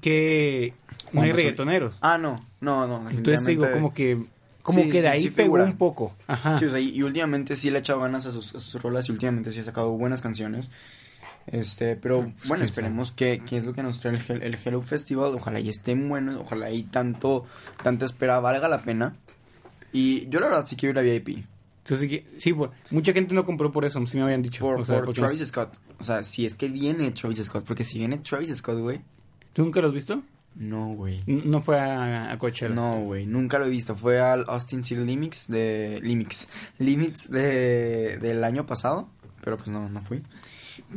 que no hay reggaetoneros. Ah, no, no, no. Entonces te digo, como que, como Sí, que de sí, ahí sí pegó un poco. Ajá. Sí, o sea, y, y últimamente sí le ha echado ganas a sus, a sus rolas y últimamente sí ha sacado buenas canciones. Este, pero Pues, bueno, esperemos que, que es lo que nos trae el, el Hello Festival. Ojalá y estén buenos, ojalá y tanto, tanta espera valga la pena. Y yo la verdad sí quiero ir a VIP. Entonces, sí, por- mucha gente no compró por eso, sí me habían dicho. Por, o sea, por porque Travis Scott. O sea, si es que viene Travis Scott. Porque si viene Travis Scott, güey. ¿Tú nunca lo has visto? No, güey. No fue a, a Coachella. No, güey, nunca lo he visto. Fue al Austin City Limits de Limits, Limits de del año pasado, pero pues no no fui.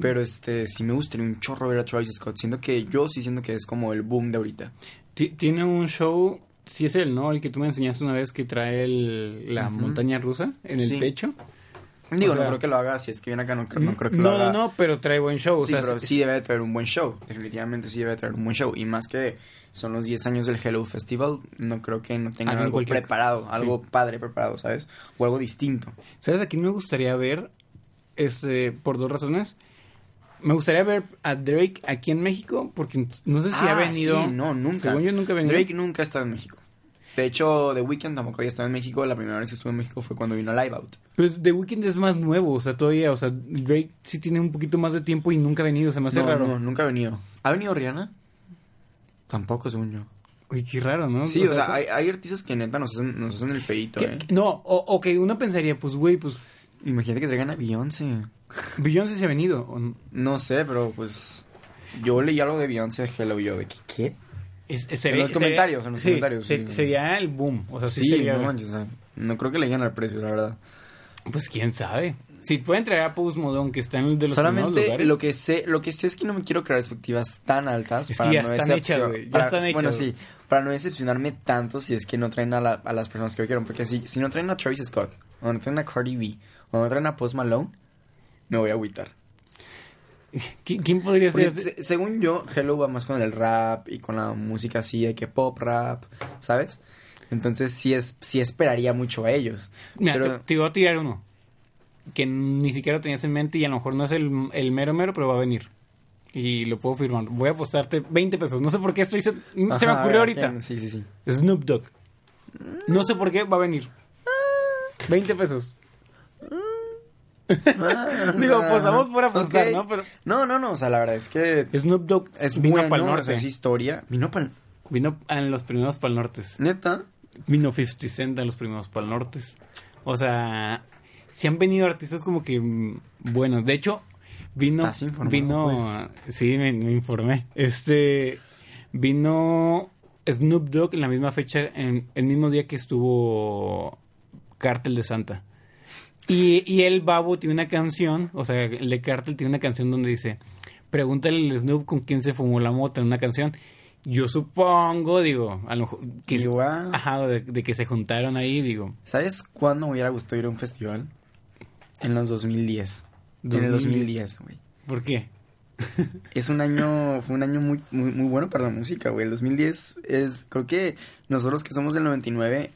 Pero este sí me gustaría un chorro ver a Travis Scott, siento que yo sí siento que es como el boom de ahorita. Ti- Tiene un show, sí es él, ¿no? El que tú me enseñaste una vez que trae el- la montaña rusa en el Sí. pecho. Digo, O sea- no creo que lo haga, si es que viene acá no, creo- no creo que no, lo haga. no, no, pero trae buen show. O sí, sea, pero es- sí debe de traer un buen show, definitivamente sí debe de traer un buen show. Y más que son los 10 años del Hello Festival, no creo que no tengan algo cualquier- preparado, algo padre preparado, ¿sabes? O algo distinto. ¿Sabes a quién me gustaría ver? Este, por dos razones. Me gustaría ver a Drake aquí en México, porque no sé si ha Ah, venido. sí, no, nunca. Según yo nunca ha venido. Drake nunca ha estado en México. De hecho, The Weeknd tampoco había estado en México. La primera vez que estuvo en México fue cuando vino a Live Out. Pero The Weeknd es más nuevo, o sea, todavía, o sea, Drake sí tiene un poquito más de tiempo y nunca ha venido, se me hace no, raro. no, nunca ha venido. ¿Ha venido Rihanna? Tampoco, según yo. Uy, qué raro, ¿no? Sí, o sea, hay, hay artistas que neta nos hacen, nos hacen el feito, ¿qué- ¿eh? No, o, ok, uno pensaría, pues, güey, pues, Imagínate que traigan a Beyoncé. Beyoncé se ha venido. o No sé, pero pues... Yo leí algo de Beyoncé Hello yo de que, ¿qué? es- es- En los comentarios, en los sí, comentarios, se- sí. Sería el boom, o sea, sí, Sí, sería... no manches, o sea, no creo que le lleguen al precio, la verdad. Pues, quién sabe. Si pueden traer a Post Malone, que está en el de los Solamente lugares. lo que sé, lo que sé es que no me quiero crear expectativas tan altas Es que ya están decepcion- hechas, güey, ya para- están Bueno, hechas, sí, para no decepcionarme tanto si es que no traen a, la- a las personas que yo quiero, porque si, si no traen a Travis Scott, o no traen a Cardi B, o no traen a Post Malone, me voy a agüitar. ¿Qui- ¿Quién podría Porque ser? se- según yo, Hello va más con el rap y con la música así de que pop rap, ¿sabes? Entonces sí es sí esperaría mucho a ellos. Mira, pero te, te iba a tirar uno. Que ni siquiera tenías en mente y a lo mejor no es el, el mero mero, pero va a venir. Y lo puedo firmar. Voy a apostarte 20 pesos. No sé por qué estoy... Se, se me ocurrió ¿a ahorita. quién? Sí, sí, sí. Snoop Dogg. No sé por qué va a venir. 20 pesos. Digo, apostamos por apostar. ¿no? Pero No, no, no, o sea, la verdad es que Snoop Dogg es vino bueno, para el o norte. sea, es historia. Vino para Vino en los primeros para el norte. Neta. Vino 50 Cent en los primeros para el norte. O sea, si han venido artistas como que mm, buenos. De hecho, vino. ¿Estás informado, vino. Sí, me, me informé. Este. Vino Snoop Dogg en la misma fecha, en el mismo día que estuvo Cártel de Santa. Y, y el Babo tiene una canción, o sea, el de Cártel tiene una canción donde dice: Pregúntale al Snoop con quién se fumó la moto en una canción. Yo supongo, digo, a lo mejor. Que, Igual. Ajá, de, de que se juntaron ahí, digo. ¿Sabes cuándo me hubiera gustado ir a un festival? En los 2010. En el 2010, güey. ¿Por qué? Es un año, fue un año muy, muy, muy bueno para la música, güey. El 2010 es, creo que nosotros que somos del 99,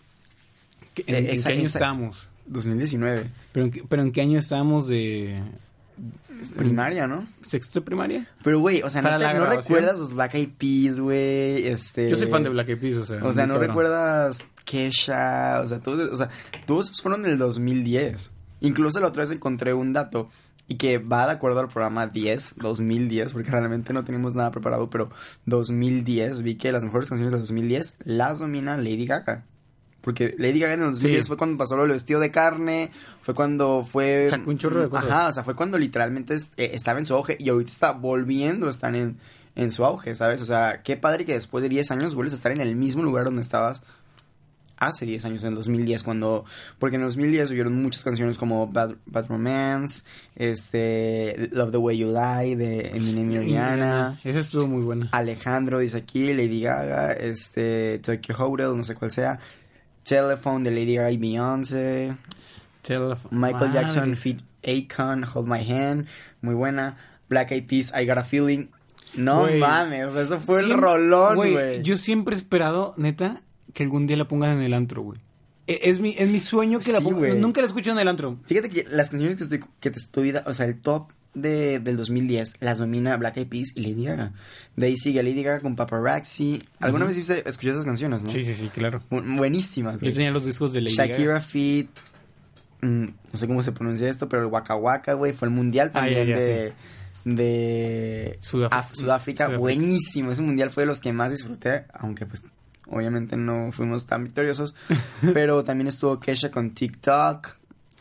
¿Qué- ¿En, Eh, en esa- qué año esa- estábamos? 2019, ¿Pero en, qué, ¿Pero en qué año estábamos de primaria, ¿no? sexto de primaria? Pero, güey, o sea, ¿no, te- no recuerdas los Black Eyed Peas, güey? Este... Yo soy fan de Black Eyed Peas, o sea. O sea, ¿no cabrón. recuerdas Kesha? O sea, todos, o sea, todos fueron del 2010. Incluso la otra vez encontré un dato y que va de acuerdo al programa 10, 2010, porque realmente no tenemos nada preparado, pero 2010 vi que las mejores canciones de 2010 las domina Lady Gaga. Porque Lady Gaga en el 2010 Sí. fue cuando pasó lo del vestido de carne, fue cuando fue... Un chorro de cosas. Ajá, o sea, fue cuando literalmente es- eh, estaba en su auge y ahorita está volviendo a estar en, en su auge, ¿sabes? O sea, qué padre que después de 10 años vuelves a estar en el mismo lugar donde estabas hace 10 años, en el 2010, cuando... Porque en el 2010 hubieron muchas canciones como Bad, Bad Romance, este... Love the Way You Lie, de Eminem y Rihanna... Esa estuvo muy buena. Alejandro dice aquí, Lady Gaga, este... Tokyo Hotel, no sé cuál sea... Telephone de Lady Gaga y Beyoncé... Michael. Jackson, Feet Akon, Hold My Hand, muy buena. Black Eyed Peas, I Got a Feeling. No Güey. mames, eso fue el rolón, güey. Yo siempre he esperado, neta, que algún día la pongan en el antro, güey. E- Es mi, es mi sueño que la pongan. Nunca la escucho en el antro. Fíjate que las canciones que, estoy, que te estoy, da- o sea, el top de, del 2010 las domina Black Eyed Peas y Lady Gaga. De ahí sigue Lady Gaga con Paparazzi. ¿Alguna vez viste- escuché esas canciones, no? Sí, sí, sí, claro. Bu- Buenísimas, Yo güey. tenía los discos de Lady Shakira Gaga. Feet. mm, no sé cómo se pronuncia esto, pero el Waka Waka, güey, fue el mundial Ah, también ya, ya, de, de Sudaf- Af- Sudáfrica, Sudáfrica. buenísimo. Ese mundial fue de los que más disfruté, aunque pues obviamente no fuimos tan victoriosos. pero también estuvo Kesha con TikTok.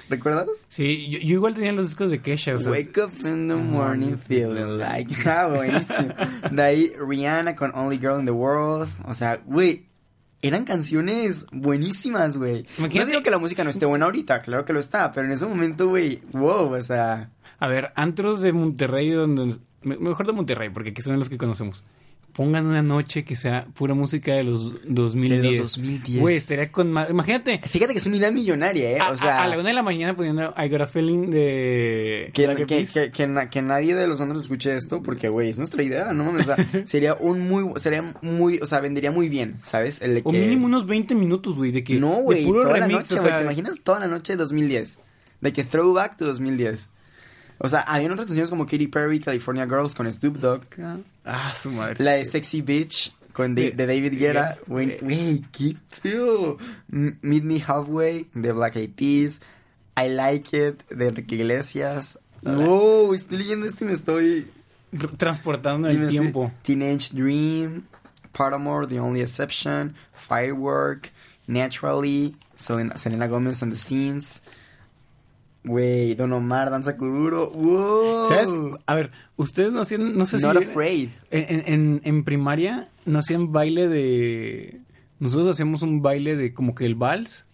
¿Recuerdas? Sí, yo, yo igual tenía los discos de Kesha, o sea, Wake up in the morning feeling like. Ah, buenísimo. De ahí Rihanna con Only Girl in the World. O sea, güey. Eran canciones buenísimas, güey. No digo que la música no esté buena ahorita, claro que lo está, pero en ese momento, güey, wow, o sea, A ver, antros de Monterrey, donde, me- mejor de Monterrey, porque aquí son los que conocemos. Pongan una noche que sea pura música de los 2010. De los 2010. Güey, estaría con más... Imagínate, fíjate que es una idea millonaria, ¿eh? a, O sea, a- a la una de la mañana poniendo I Got a Feeling de... que, que, que, que na- que nadie de los otros escuche esto, porque, güey, es nuestra idea, ¿no? O sea, sería un muy, sería muy, o sea, vendería muy bien, ¿sabes? El de O que... mínimo unos 20 minutos, güey, de que... No, güey, toda la remix, noche, o güey. sea, ¿Te imaginas toda la noche de 2010? De que throwback to 2010. O sea, habían otras canciones como Katy Perry, California Girls con Snoop Dogg. Ah, su madre. La de Sexy Bitch con de, de David Guerra. Güey, qué feo. M- Meet Me Halfway de Black Eyed Peas. I Like It de Enrique Iglesias. Wow, estoy leyendo esto y me estoy... Transportando el tiempo. Teenage Dream, Paramore, The Only Exception, Firework, Naturally, Selena, Selena Gomez and the Scenes. Güey, Don Omar, Danza Kuduro. Wow. ¿Sabes? A ver, ustedes no hacían... No sé Not si... Afraid. En, en- en, en primaria no hacían baile de... Nosotros hacíamos un baile de como que el vals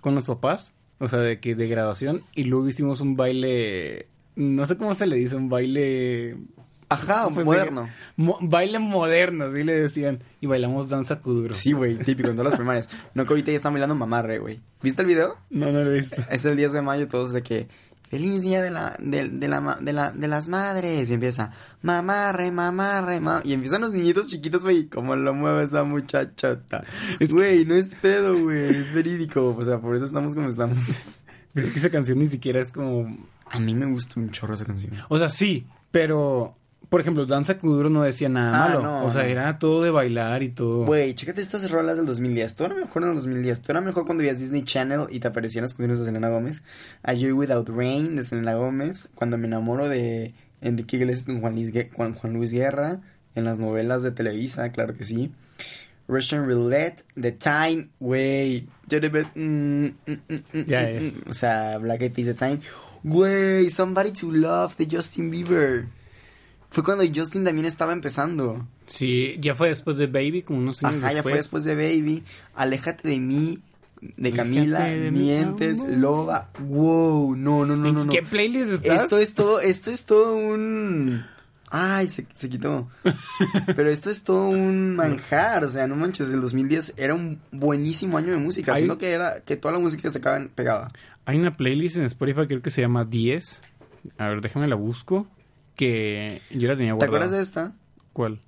con los papás, o sea, de que de graduación, y luego hicimos un baile, no sé cómo se le dice, un baile... Ajá, pues, moderno. de- mo- baile moderno, así le decían, y bailamos danza kuduro. Sí, güey, típico en todas las primarias. No que ahorita ya están bailando mamarre, güey. ¿Viste el video? No, no lo he visto. Es el 10 de mayo, todos de que... Feliz día de la, de, de la, de la, de las madres. Y empieza, mamarre, mamarre, ma... Y empiezan los niñitos chiquitos, güey, como lo mueve esa muchachota. Güey, no es pedo, güey, es verídico. O sea, por eso estamos como estamos. Es que esa canción ni siquiera es como... A mí me gusta un chorro esa canción. O sea, sí, pero... Por ejemplo, danza kuduro no decía nada Ah, malo. no, o sea, no. era todo de bailar y todo. Güey, chécate estas rolas del 2010. Todo era mejor en el 2010. Todo era mejor cuando veías Disney Channel y te aparecían las canciones de Selena Gómez. A Year Without Rain de Selena Gómez. Cuando me enamoro de Enrique Iglesias con Juan Luis, Gue- Juan, Juan Luis Guerra. En las novelas de Televisa, claro que sí. Russian Roulette, The Time, güey. mm, mm, Ya es. O sea, Black Eyed Peas, The Time. Güey, Somebody to Love de Justin Bieber. Fue cuando Justin también estaba empezando. Sí, ya fue después de Baby, como unos años Ajá, ya fue después de Baby. Aléjate de mí, de Camila, de Mientes. Loba. Wow, no, no, no, ¿En no. qué playlist estás? Esto es todo, esto es todo un... Ay, se, se quitó. Pero esto es todo un manjar, o sea, no manches, el 2010 era un buenísimo año de música, siendo que era que toda la música se acaba pegada. Hay una playlist en Spotify creo que se llama 10. A ver, déjame la busco. Que yo la tenía ¿Te guardada. acuerdas de esta? ¿Cuál?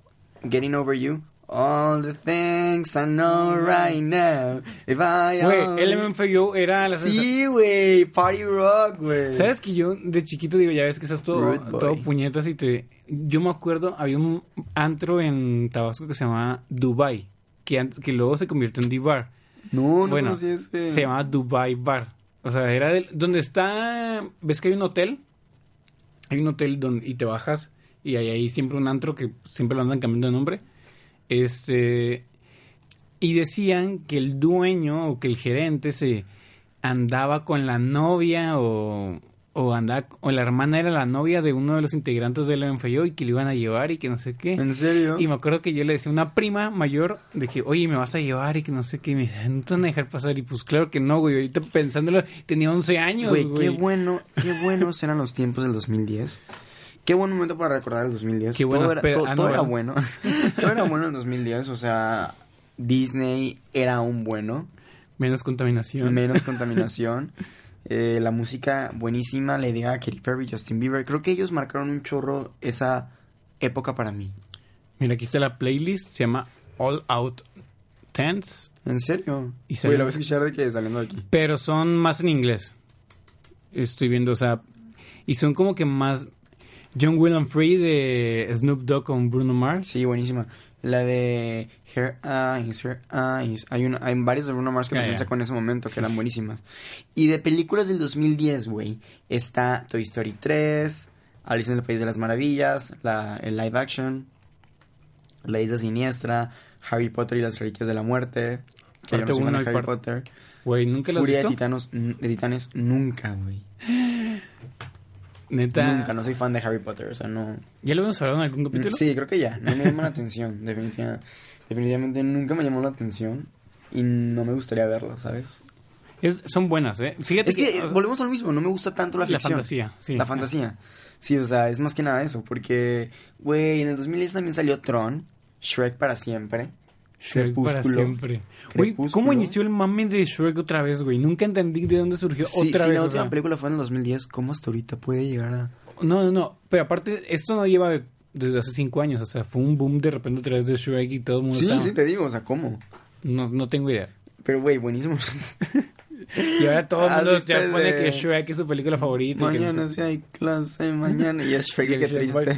Getting Over You. All the things I know right now. If I Güey, LMFAO era la Sí, güey, party rock, güey. ¿Sabes que yo de chiquito digo, ya ves que estás todo, todo puñetas y te... Yo me acuerdo, había un antro en Tabasco que se llamaba Dubai, que, que luego se convirtió en D-Bar. No, no bueno, conocí ese. Se llamaba Dubai Bar. O sea, era del, donde está... ¿Ves que hay un hotel? Hay un hotel donde, y te bajas y hay ahí siempre un antro que siempre lo andan cambiando de nombre. Este... Y decían que el dueño o que el gerente se andaba con la novia o, o andaba o la hermana era la novia de uno de los integrantes del MFAO y que le iban a llevar y que no sé qué. ¿En serio? Y me acuerdo que yo le decía a una prima mayor de que, oye, me vas a llevar y que no sé qué. Y me dice, no te van a dejar pasar. Y pues claro que no, güey. Ahorita pensándolo, tenía 11 años, Güey, güey. qué bueno, qué buenos eran los tiempos del 2010. Qué buen momento para recordar el 2010. Qué todo buenas era, todo, ah, todo era bueno. todo era bueno en el 2010. O sea, Disney era un bueno. Menos contaminación. Menos contaminación. Eh, la música buenísima. Lady Gaga, Katy Perry, Justin Bieber. Creo que ellos marcaron un chorro esa época para mí. Mira, aquí está la playlist. Se llama All Out Tense. ¿En serio? Y la voy a escuchar de que saliendo de aquí. Pero son más en inglés. Estoy viendo, o sea. Y son como que más. John William Free de Snoop Dogg con Bruno Mars. Sí, buenísima. La de Her Eyes, Her Eyes. Hay, una, hay varias de Bruno Mars que Ya, también sacó en ese momento que eran buenísimas. Y de películas del 2010, güey, está Toy Story 3, Alice en el País de las Maravillas, la, el live action, La Isla Siniestra, Harry Potter y las Reliquias de la Muerte, que yo no soy fan de Harry Potter. Güey, ¿nunca has Furia de visto? Titanos, de Titanes, nunca, güey. Neta. Nunca, no soy fan de Harry Potter, o sea, no... ¿Ya lo habíamos hablado en algún capítulo? Sí, creo que ya, no me llama la atención, definitivamente, definitivamente nunca me llamó la atención y no me gustaría verlo, ¿sabes? Es- son buenas, ¿eh? Fíjate Es que o sea, volvemos a lo mismo, no me gusta tanto la la ficción. fantasía, sí. La fantasía. Sí, o sea, es más que nada eso, porque, güey, en el 2010 también salió Tron, Shrek para siempre. Shrek para Crepúsculo. siempre. Güey, ¿cómo inició el mame de Shrek otra vez, güey? Nunca entendí de dónde surgió Sí, otra sí, vez. la o última sea. película fue en el 2010, ¿cómo hasta ahorita puede llegar a...? No, no, no. Pero aparte, esto no lleva de- desde hace cinco años. O sea, fue un boom de repente otra vez de Shrek y todo el mundo Sí, estaba- sí te digo, o sea, ¿cómo? No, no tengo idea. Pero, güey, buenísimo. Y ahora todo el ¿Has mundo ya pone de- que Shrek es su película favorita. y que no mañana sé- sí hay clase, mañana. Y es Shrek, Y el qué Shrek, triste.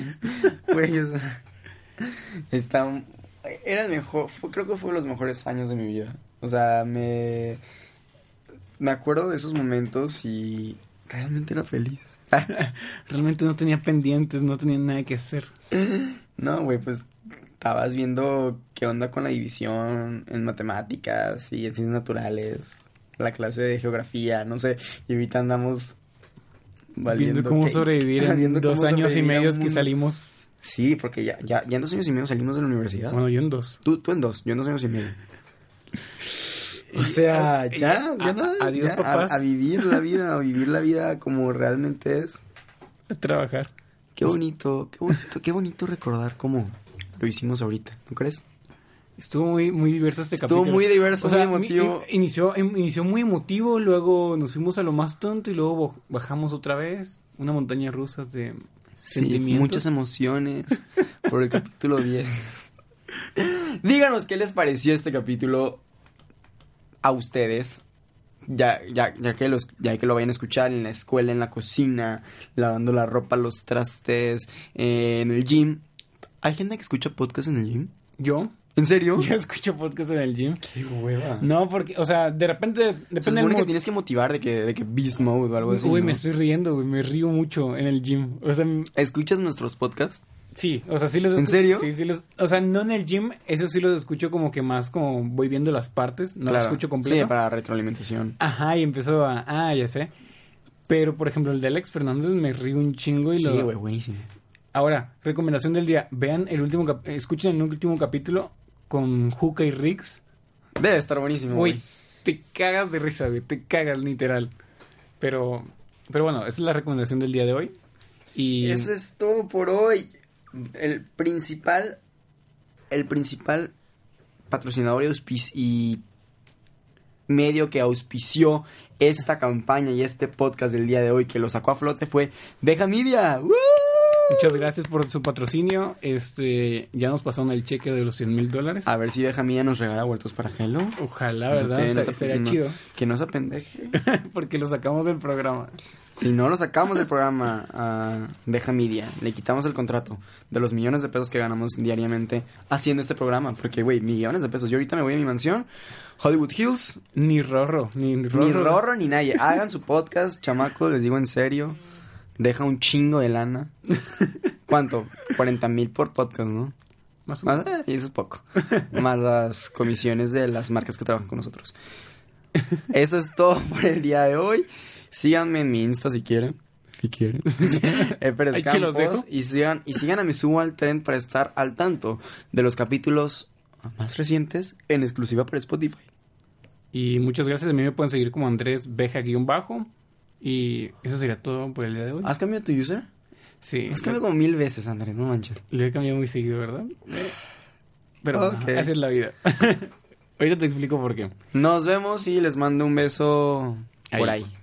Güey, o sea, está... Era el mejor, fue- creo que fue los mejores años de mi vida. O sea, me... Me acuerdo de esos momentos y realmente era feliz. Realmente no tenía pendientes, no tenía nada que hacer. No, güey, pues estabas viendo qué onda con la división en matemáticas y en ciencias naturales, la clase de geografía, no sé, y ahorita andamos valiendo Viendo cómo que- sobrevivir en viendo dos años y medio que salimos. Sí, porque ya, ya, ya en dos años y medio salimos de la universidad. Bueno, yo en dos. Tú, tú en dos, yo en dos años y medio. O sea, Y- ya, ya a- nada, adiós, ya, papás. A, vivir la vida, a vivir la vida como realmente es. A trabajar. Qué bonito, qué bonito, qué bonito recordar cómo lo hicimos ahorita, ¿no crees? Estuvo muy, muy diverso este Estuvo capítulo. muy diverso, O sea, muy emotivo. in- inició, em- inició muy emotivo, luego nos fuimos a lo más tonto y luego bajamos otra vez. Una montaña rusa de Sí, muchas emociones por el capítulo 10. Díganos qué les pareció este capítulo a ustedes. Ya, ya, ya, que los, ya que lo vayan a escuchar en la escuela, en la cocina, lavando la ropa, los trastes, eh, en el gym. ¿Hay gente que escucha podcast en el gym? ¿Yo? ¿En serio? Yo escucho podcast en el gym. Qué hueva. No, porque, o sea, de repente, Se depende del supone que tienes que motivar de que, de que beast mode o algo así. Uy, ¿no? me estoy riendo, güey, me río mucho en el gym. O sea, m- ¿Escuchas nuestros podcasts? sí, o sea, sí los ¿En serio? Sí, sí los, o sea, no en el gym, eso sí los escucho como que más como voy viendo las partes, no los Claro. escucho completo. Sí, para retroalimentación. Ajá, y empezó a, ah, ya sé. Pero, por ejemplo, el de Alex Fernández me río un chingo y Sí, lo... güey, buenísimo. Ahora, recomendación del día. Vean el último, cap- escuchen el último capítulo con Juca y Rix. Debe estar buenísimo, Güey, te cagas de risa, güey, te cagas literal. Pero, pero bueno, esa es la recomendación del día de hoy. Y Eso es todo por hoy. El principal, el principal patrocinador y medio que auspició esta campaña y este podcast del día de hoy que lo sacó a flote fue Deja Media. ¡Woo! Muchas gracias por su patrocinio. Este, ya nos pasaron el cheque de los 100 mil dólares. A ver si Deja Media nos regala vueltos para Hello. Ojalá, No ¿verdad? te- no no- chido. Que no se apendeje. Porque lo sacamos del programa. Si no lo sacamos del programa a Deja Media, le quitamos el contrato de los millones de pesos que ganamos diariamente haciendo este programa. Porque, güey, millones de pesos. Yo ahorita me voy a mi mansión, Hollywood Hills, Ni Rorro, ni Rorro. ni Rorro ni nadie. Hagan su podcast, chamaco, les digo en serio. Deja un chingo de lana. ¿Cuánto? 40 mil por podcast, ¿no? Más o menos. Más, eh, y eso es poco. Más las comisiones de las marcas que trabajan con nosotros. Eso es todo por el día de hoy. Síganme en mi Insta si quieren. Si quieren. Eh, los dejo. Y sigan, y sigan a Me Subo al Tren para estar al tanto de los capítulos más recientes en exclusiva para Spotify. Y muchas gracias. A mí me pueden seguir como Andrés Beja-bajo. Y eso sería todo por el día de hoy. ¿Has cambiado tu user? sí. Has cambiado como mil veces, Andrés, no manches. Le he cambiado muy seguido, ¿verdad? Pero bueno, Ok. así es la vida. Ahorita te explico por qué. Nos vemos y les mando un beso por Ahí. ahí.